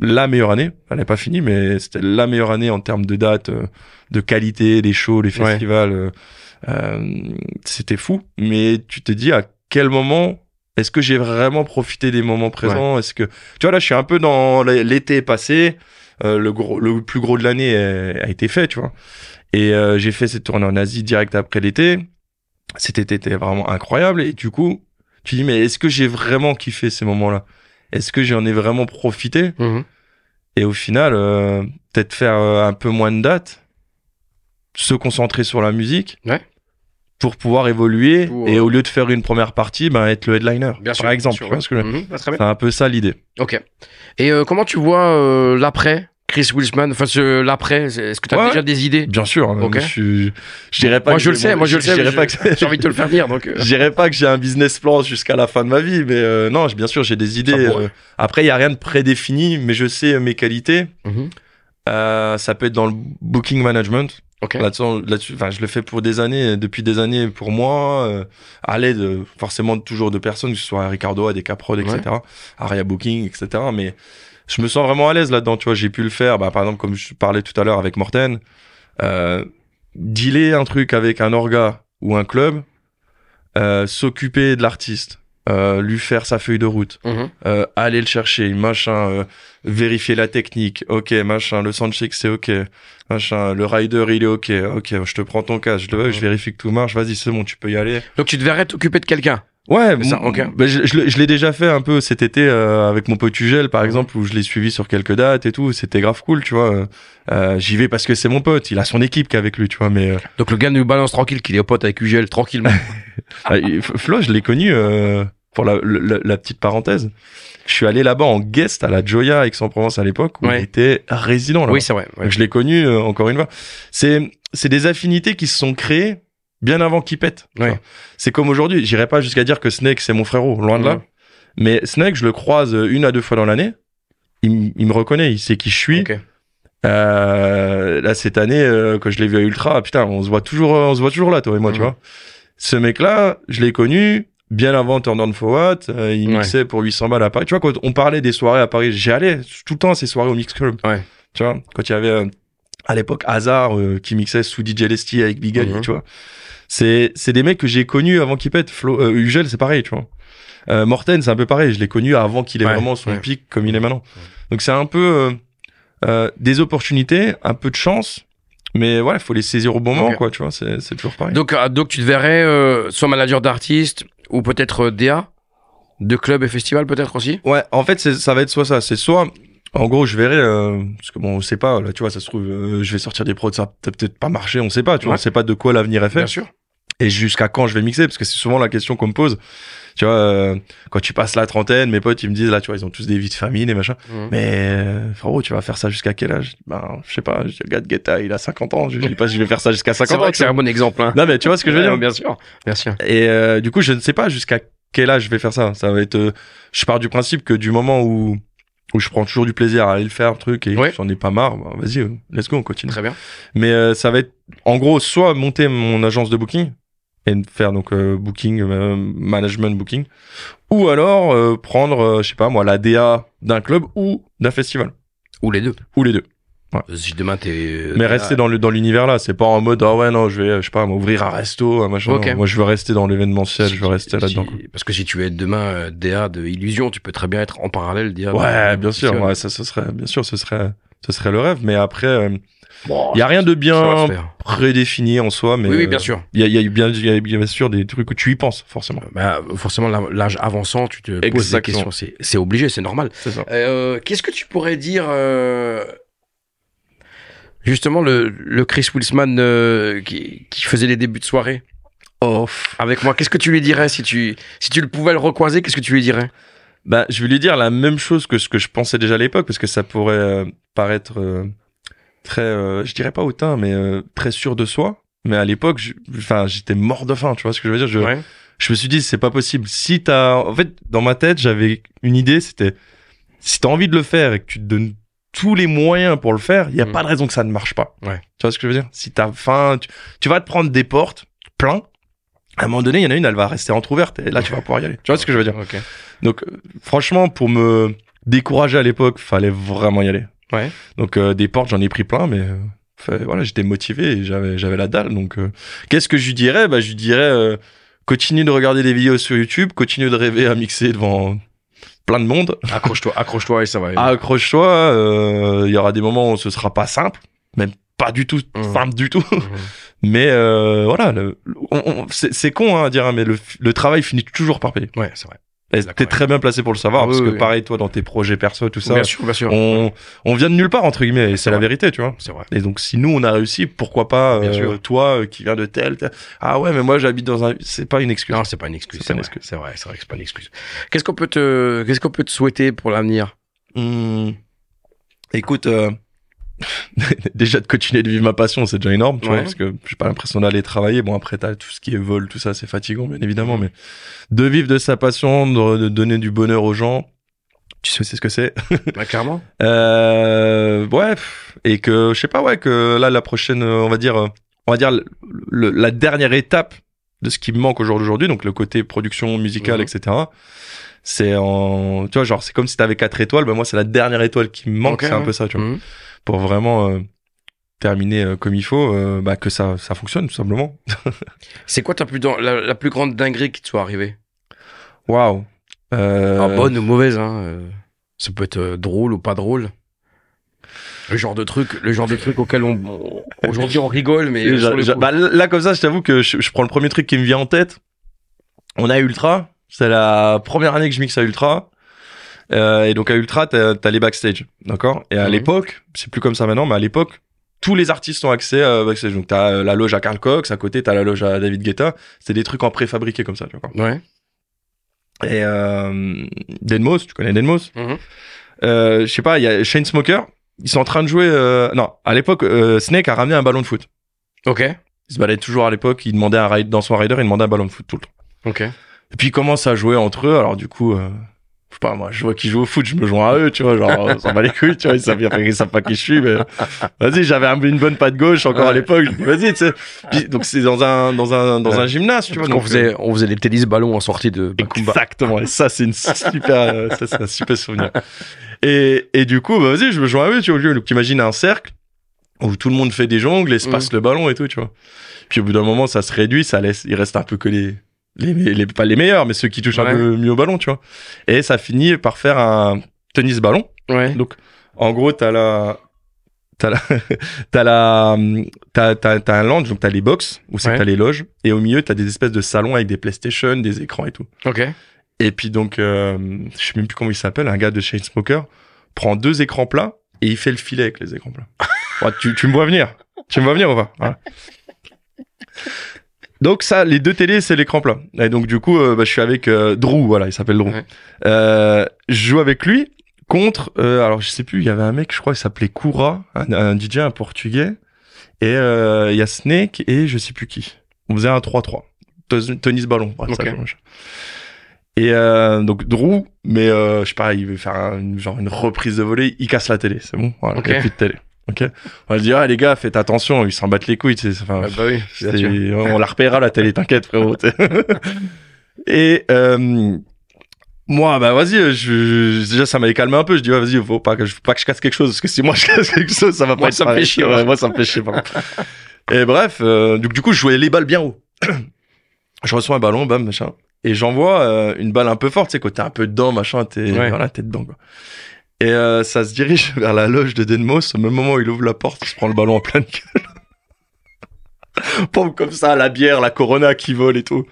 la meilleure année. Elle n'est pas finie, mais c'était la meilleure année en termes de date, euh, de qualité, les shows, les festivals. Euh, c'était fou. Mais tu te dis à quel moment est-ce que j'ai vraiment profité des moments présents? Est-ce que tu vois là, je suis un peu dans l'été passé. euh, le gros, le plus gros de l'année a, été fait, tu vois. Et euh, j'ai fait cette tournée en Asie direct après l'été. Cet été était vraiment incroyable. Et du coup, tu dis mais est-ce que j'ai vraiment kiffé ces moments-là? Est-ce que j'en ai vraiment profité? Mhm. Et au final, euh, peut-être faire euh, un peu moins de dates, se concentrer sur la musique. Ouais. Pour pouvoir évoluer Pour, et euh, au lieu de faire une première partie, ben, être le headliner. Bien sûr. par exemple. bien sûr, ouais. Mhm. C'est un peu ça l'idée. Ok. Et euh, comment tu vois euh, l'après Chris Wilsman? Enfin, l'après, est-ce que tu as Ouais. déjà des idées? Bien sûr. hein, Ok. Je, suis- je dirais pas Moi, que je le sais, moi, je le sais. J'ai envie de te le faire dire, donc. euh, Je dirais pas que j'ai un business plan jusqu'à la fin de ma vie, mais euh, non, bien sûr, j'ai des idées. euh, après, il y a rien de prédéfini, mais je sais mes qualités. mhm, ça peut être dans le booking management. Ok. Là-dessus, là-dessus, enfin, je le fais pour des années, depuis des années pour moi, euh, à l'aide euh, forcément toujours de personnes, que ce soit Ricardo, à des Caprod, etc., Aria Booking, etc. Mais je me sens vraiment à l'aise là-dedans, tu vois. J'ai pu le faire, bah, par exemple, comme je parlais tout à l'heure avec Morten, euh, dealer un truc avec un orga ou un club, euh, s'occuper de l'artiste, euh, lui faire sa feuille de route, mhm. euh, aller le chercher, machin, euh, vérifier la technique, ok, machin, le soundcheck c'est ok, machin, le rider il est ok, ok, je te prends ton cas, je, le- je vérifie que tout marche, vas-y c'est bon, tu peux y aller. Donc, tu devrais t'occuper de quelqu'un. Ouais, ça, m- ok. bah, je, je l'ai- je l'ai déjà fait un peu cet été euh, avec mon pote Ugel par exemple, où je l'ai suivi sur quelques dates et tout, c'était grave cool, tu vois. Euh, J'y vais parce que c'est mon pote, il a son équipe qui est avec lui, tu vois, mais euh, Donc, le gars nous balance tranquille qu'il est au pote avec UGL, tranquillement. Ah, Flo, je l'ai connu euh, pour la, la- la petite parenthèse. Je suis allé là-bas en guest à la Joya Aix-en-Provence à l'époque où Ouais. il était résident là. oui, c'est vrai. ouais. Donc je l'ai connu euh, encore une fois. C'est c'est des affinités qui se sont créées bien avant qu'il pète. Ouais. C'est comme aujourd'hui. J'irai pas jusqu'à dire que Snake c'est mon frérot, loin de là. Mais Snake, je le croise une à deux fois dans l'année. Il, me reconnaît, il sait qui je suis. Ok. Euh, là cette année euh, quand je l'ai vu à Ultra, putain, on se voit toujours, on se voit toujours là, toi et moi, tu Mhm. vois. Ce mec-là, je l'ai connu bien avant Turn Down For What. euh, il Ouais. mixait pour 800 balles à Paris. Tu vois, quand on parlait des soirées à Paris, j'y allais tout le temps à ces soirées au Mix Club. Ouais. Tu vois, quand il y avait euh, à l'époque Hazard euh, qui mixait sous DJ Lesty avec Big Ali, Mhm. tu vois. C'est c'est des mecs que j'ai connus avant qu'ils pètent. Flo, euh, Ugel, c'est pareil, tu vois. Euh, Morten, c'est un peu pareil. Je l'ai connu avant qu'il ait Ouais, vraiment son ouais. pic comme il est maintenant. Donc c'est un peu euh, euh, des opportunités, un peu de chance, mais voilà, il faut les saisir au bon moment, quoi. Tu vois, c'est c'est toujours pareil. Donc, euh, donc, tu te verrais euh, soit manager d'artiste ou peut-être DA de club et festival, peut-être aussi? Ouais, en fait, c'est- ça va être soit ça. C'est soit, en gros, je verrai, euh, parce que bon, on sait pas, là, tu vois, ça se trouve, euh, je vais sortir des prods, ça va peut-être pas marcher, on sait pas, tu vois, on sait pas de quoi l'avenir est fait. Bien sûr. Et jusqu'à quand je vais mixer, parce que c'est souvent la question qu'on me pose. Tu vois, euh, quand tu passes la trentaine, mes potes, ils me disent, là, tu vois, ils ont tous des vies de famille, et machin. Mhm. Mais, euh, frérot, tu vas faire ça jusqu'à quel âge? Ben, je sais pas, je regarde Guetta, il a 50 ans, je dis pas si je vais faire ça jusqu'à 50 C'est ans. vrai que c'est un bon exemple. Hein. Non, mais tu vois ce que je veux dire? Bien sûr. Bien sûr. Et euh, du coup, je ne sais pas jusqu'à quel âge je vais faire ça. Ça va être. euh, je pars du principe que du moment où où je prends toujours du plaisir à aller le faire, truc, et Ouais. j'en ai pas marre, bah, vas-y, euh, let's go, on continue. Très bien. Mais euh, ça va être, en gros, soit monter mon agence de booking et faire donc euh, booking, euh, management booking, ou alors euh, prendre, euh, je sais pas moi, la DA d'un club ou d'un festival, Ou les deux. ou les deux. Si demain t'es. euh, Mais rester dans le dans l'univers là, c'est pas en mode ah ouais non, je vais, je sais pas, m'ouvrir un resto, un machin. Ok. Non, moi, je veux rester dans l'événementiel, si je veux rester là-dedans. si-. Parce que si tu veux être demain euh, DA de Illusion, tu peux très bien être en parallèle DA. Ouais, de bien sûr, ouais, ça, ce serait, bien sûr, ce serait, ce serait le rêve. Mais après, euh, Bon, il y a rien de bien prédéfini en soi, mais Oui, oui, euh, bien sûr. il y a, il y a bien, il y a bien sûr des trucs où tu y penses forcément. Bah, forcément, l'âge avançant, tu te poses des questions. C'est c'est obligé, c'est normal. C'est ça. Euh, Qu'est-ce que tu pourrais dire euh, Justement, le, le Chris Wilsman euh, qui, qui faisait les débuts de soirée Oh. avec moi, qu'est-ce que tu lui dirais si tu, si tu le pouvais le recroiser Qu'est-ce que tu lui dirais? Bah, je vais lui dire la même chose que ce que je pensais déjà à l'époque, parce que ça pourrait euh, paraître euh, très, euh, je dirais pas hautain, mais euh, très sûr de soi. Mais à l'époque, je- enfin, j'étais mort de faim, tu vois ce que je veux dire? Je, Ouais. je me suis dit c'est pas possible. Si t'as, en fait, dans ma tête, j'avais une idée, c'était si t'as envie de le faire et que tu te donnes tous les moyens pour le faire, il y a Mm. pas de raison que ça ne marche pas. Ouais. Tu vois ce que je veux dire? Si t'as faim, tu, tu vas te prendre des portes plein. À un moment donné, il y en a une, elle va rester entrouverte et là tu vas pouvoir y aller. Tu vois ce que je veux dire? Ok. Donc euh, franchement, pour me décourager à l'époque, fallait vraiment y aller. Ouais. Donc euh, des portes, j'en ai pris plein, mais euh, fait- voilà, j'étais motivé et j'avais j'avais la dalle. Donc euh, qu'est-ce que je lui dirais? Bah je lui dirais euh, continue de regarder des vidéos sur YouTube, continue de rêver à mixer devant plein de monde. Accroche-toi, accroche-toi et ça va. Accroche-toi, euh, il y aura des moments où ce sera pas simple, même pas du tout Mhm. simple du tout. Mhm. Mais euh, voilà, le- on- on- c'est c'est con hein, à dire, hein, mais le, le travail finit toujours par payer. Ouais, c'est vrai. T'es très bien placé pour le savoir, parce que oui. pareil, toi, dans tes projets perso, tout ça, Bien sûr, bien sûr. on, on vient de nulle part, entre guillemets, et c'est la vrai. vérité, tu vois. C'est vrai. Et donc, si nous, on a réussi, pourquoi pas, Bien euh, sûr. toi, euh, qui viens de tel, tel, ah ouais, mais moi, j'habite dans un, c'est pas une excuse. Non, c'est pas une excuse. C'est vrai. C'est vrai, c'est vrai que c'est pas une excuse. Qu'est-ce qu'on peut te, qu'est-ce qu'on peut te souhaiter pour l'avenir? Hmm. Écoute, euh, déjà de continuer de vivre ma passion, c'est déjà énorme, tu vois, parce que j'ai pas l'impression d'aller travailler. Bon, après, t'as tout ce qui est vol, tout ça, c'est fatigant, bien évidemment, mais de vivre de sa passion, de, de donner du bonheur aux gens, tu sais c'est ce que c'est. Bah, clairement. Euh, ouais, et que, je sais pas, ouais, que là, la prochaine, euh, on va dire, euh, on va dire, le- le- la dernière étape de ce qui me manque au jour d'aujourd'hui, donc le côté production musicale, Mhm. etc. C'est en, tu vois, genre, c'est comme si t'avais quatre étoiles, ben moi, c'est la dernière étoile qui me manque, c'est un ouais. peu ça, tu vois. Mhm. Pour vraiment euh, terminer euh, comme il faut, euh, bah, que ça, ça fonctionne, tout simplement. C'est quoi ta plus, la, la plus grande dinguerie qui te soit arrivée? Waouh. Euh, Alors, Bonne ou mauvaise, hein. euh, Ça peut être euh, drôle ou pas drôle. Le genre de truc, le genre de truc auquel on, on- aujourd'hui on rigole, mais sur le coup- bah, là, comme ça, je t'avoue que je, je prends le premier truc qui me vient en tête. On a Ultra. C'est la première année que je mixe à Ultra. Euh, et donc à Ultra, t'as as les backstage, d'accord? Et à Mhm. l'époque, c'est plus comme ça maintenant, mais à l'époque, tous les artistes ont accès à backstage. Donc t'as euh, la loge à Carl Cox, à côté t'as la loge à David Guetta. C'est des trucs en préfabriqué comme ça, tu vois. ouais. Et euh, Denmos, tu connais Denmos? Mhm. euh, Je sais pas, il y a Shane Smoker. Ils sont en train de jouer. euh, Non, à l'époque, euh, Snake a ramené un ballon de foot. Ok. Il se baladait toujours à l'époque. Il demandait un ride dans son rider, il demandait un ballon de foot tout le temps. Ok. Et puis ils commencent à jouer entre eux. Alors du coup, euh, pas, moi, je vois qu'ils jouent au foot, je me joins à eux, tu vois, genre, euh, ça va les couilles, tu vois, ils savent, ils savent pas qui je suis, mais vas-y, j'avais un- une bonne patte gauche encore à l'époque. Vas-y, tu sais. Puis, donc c'est dans un dans un dans Ouais. un gymnase, tu vois. Donc, faisait, on faisait des tennis ballons en sortie de Bakumba. Exactement. Et ça, c'est une super, euh, ça, c'est un super souvenir. Et, et du coup, bah, vas-y, je me joins à eux, tu vois. Donc, imagine un cercle où tout le monde fait des jongles et se passe le ballon et tout, tu vois. Puis au bout d'un moment, ça se réduit, ça laisse, il reste un peu que les, les, les pas les meilleurs, mais ceux qui touchent Ouais. un peu mieux au ballon, tu vois. Et ça finit par faire un tennis ballon. Ouais. Donc, en gros, t'as la, t'as la, t'as la, t'as, t'as, t'as un lounge, donc t'as les box, où c'est Ouais. que t'as les loges, et au milieu, t'as des espèces de salons avec des PlayStation, des écrans et tout. Ok. Et puis donc, euh, je sais même plus comment il s'appelle, un gars de Smoker prend deux écrans plats et il fait le filet avec les écrans plats. Tu, tu me vois venir Tu me vois venir ou pas? Voilà. Donc ça, les deux télés, c'est l'écran plat. Et donc du coup, euh, bah, je suis avec euh, Drew, voilà, il s'appelle Drew. Ouais. Euh, je joue avec lui contre, euh, alors je sais plus, il y avait un mec, je crois, il s'appelait Koura, un, un DJ, un portugais. Et euh, il y a Snake et je sais plus qui. On faisait un 3-3. Tos- Tennis ballon. bref, ça Ok. change. Et euh, donc Drew, mais euh, je sais pas, il veut faire un- une, genre une reprise de volée, il casse la télé, c'est bon, voilà, il y a plus de télé. Ok, on va se dire ah les gars, faites attention, ils s'en battent les couilles, enfin, Ah bah oui, c'est- on la repérera la télé, t'inquiète frérot. Et euh, moi, bah vas-y, je, je- déjà ça m'avait calmé un peu. Je dis ouais, vas-y, faut pas que je, faut pas que je casse quelque chose parce que si moi je casse quelque chose, ça va pas. Moi, ça me fait pareil. chier, Ouais, moi. ça me fait chier. pardon. Et bref, euh, du coup je jouais les balles bien haut. je reçois un ballon, bam machin, et j'envoie euh, une balle un peu forte, tu sais quand t'es un peu dedans, machin, t'es Ouais. voilà, t'es dedans quoi. Et euh, ça se dirige vers la loge de Denmos. Au même moment où il ouvre la porte, il se prend le ballon en pleine gueule. Pompe comme ça, la bière, la Corona qui vole et tout.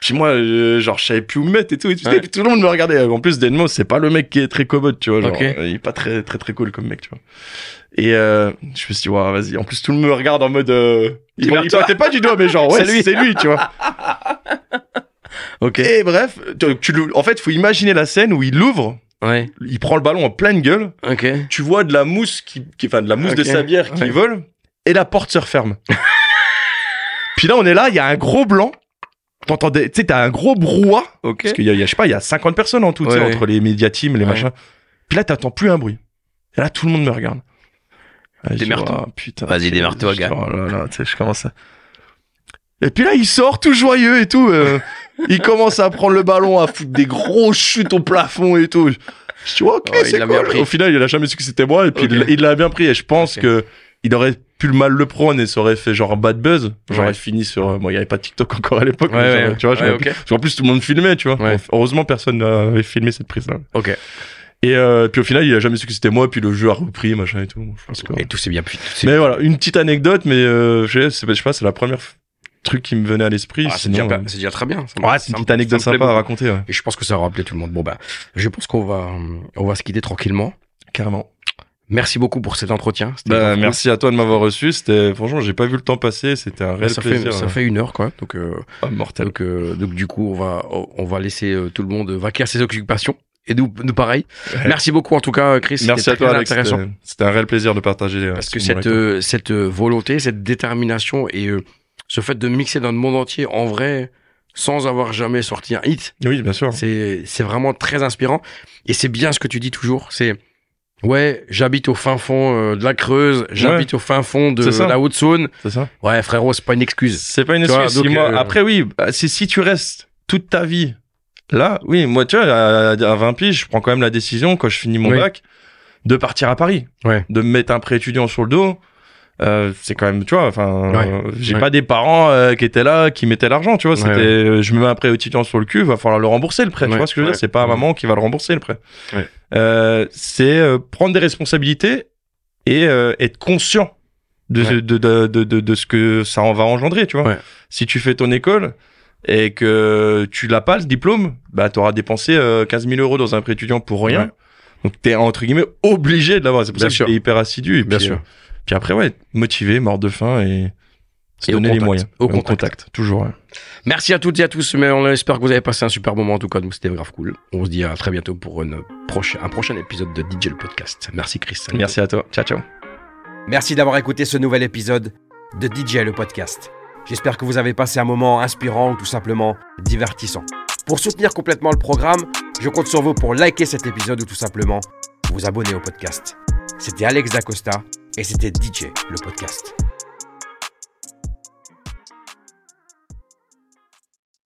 Puis moi, euh, genre, je savais plus où me mettre et tout. Et, tout, Ouais. le monde me regardait. En plus, Denmos, c'est pas le mec qui est très commode, tu vois. Genre, euh, il est pas très, très, très cool comme mec, tu vois. Et euh, je me suis dit, ouais, vas-y. En plus, tout le monde me regarde en mode. Il il pointait pas du doigt, mais genre, ouais, C'est lui. c'est lui, tu vois. Ok. Et bref, tu, tu le- en fait, faut imaginer la scène où il l'ouvre, Ouais. il prend le ballon en pleine gueule Ok. tu vois de la mousse qui, qui enfin de la mousse de Ok, sa bière qui ouais. vole et la porte se referme. Puis là on est là, il y a un gros blanc. T'entendais, tu sais, t'as un gros brouhaha Ok. parce qu'il y a, il y a, je sais pas, il y a 50 personnes en tout, tu sais, Ouais, entre les médias teams, les Ouais. machins. Puis là t'entends plus un bruit. Et là tout le monde me regarde. Ah, je dis, Démerde-toi. putain. Vas-y, démerde-toi, je- gars. Oh là là, tu sais, je commence à. Et puis là, il sort tout joyeux et tout. euh, il commence à prendre le ballon, à foutre des gros chutes au plafond et tout. Je dis, ok, Ouais, c'est cool. Au final, il a jamais su que c'était moi et puis il- l'a bien pris. Et je pense Ok. que il aurait pu le mal le prendre et ça aurait fait genre bad buzz. J'aurais Ouais. fini sur. euh, Bon, il y avait pas TikTok encore à l'époque. Ouais, tu vois, pu- qu'en plus, tout le monde filmait, tu vois. Heureusement, personne n'avait filmé cette prise-là. Ok. Et euh, puis au final, il a jamais su que c'était moi. Puis le jeu a repris, machin et tout. Je pense que- Et tout s'est bien pu. tout mais voilà, une petite anecdote, mais euh, je sais pas, c'est la première. Truc qui me venait à l'esprit. Ah, c'est déjà, euh, c'est déjà très bien. Ouais, c'est une petite anecdote sympa à raconter, ouais. Et je pense que ça va rappeler tout le monde. Bon, ben, je pense qu'on va, on va se quitter tranquillement. Carrément. Merci beaucoup pour cet entretien. Bah, merci à toi de m'avoir reçu. C'était, franchement, j'ai pas vu le temps passer. C'était un réel Ça plaisir. fait, ça fait une heure, quoi. Donc, euh, Ah, mortel. donc, euh, donc, du coup, on va, on va laisser euh, tout le monde vaquer à ses occupations. Et nous, nous pareil. Ouais. Merci beaucoup, en tout cas, Chris. Merci à toi, Alex. C'était un réel plaisir de partager. euh, Parce ce que cette, cette volonté, cette détermination et euh, ce fait de mixer dans le monde entier, en vrai, sans avoir jamais sorti un hit, Oui, bien sûr. c'est c'est vraiment très inspirant. Et c'est bien ce que tu dis toujours. C'est ouais, j'habite au fin fond euh, de la Creuse, j'habite au fin fond de la Haute-Saône. C'est ça. Ouais, frérot, c'est pas une excuse. C'est pas une vois, excuse. donc, Si moi- euh, Après, oui, bah, c'est si tu restes toute ta vie là, oui, moi, tu vois, à, à 20 piges, je prends quand même la décision, quand je finis mon Oui. bac, de partir à Paris. Ouais. De me mettre un prêt étudiant sur le dos. Euh, c'est quand même, tu vois, enfin, Ouais. j'ai Ouais. pas des parents euh, qui étaient là, qui mettaient l'argent, tu vois. C'était, Ouais, euh, je me mets un prêt étudiant sur le cul, va falloir le rembourser le prêt. Tu vois ce que je veux dire C'est pas maman qui va le rembourser le prêt. Ouais. Euh, c'est euh, prendre des responsabilités et euh, être conscient de, de, de, de, de, ce que ça en va engendrer, tu vois. Ouais. Si tu fais ton école et que tu l'as pas, le diplôme, bah, t'auras dépensé euh, 15 000 euros dans un prêt étudiant pour rien. Donc, t'es, entre guillemets, obligé de l'avoir. C'est pour Bien ça que sûr. j'étais hyper assidu. Et Bien puis, sûr. Puis après, ouais, motivé, mort de faim et se Et donner les moyens. Au contact. toujours. ouais. Merci à toutes et à tous, mais on espère que vous avez passé un super moment. En tout cas, nous, c'était grave cool. On se dit à très bientôt pour une un prochain épisode de DJ le podcast. Merci, Chris. Salut. Merci à toi. Ciao, ciao. Merci d'avoir écouté ce nouvel épisode de DJ le podcast. J'espère que vous avez passé un moment inspirant ou tout simplement divertissant. Pour soutenir complètement le programme, je compte sur vous pour liker cet épisode ou tout simplement vous abonner au podcast. C'était Alex Dacosta et c'était DJ le podcast.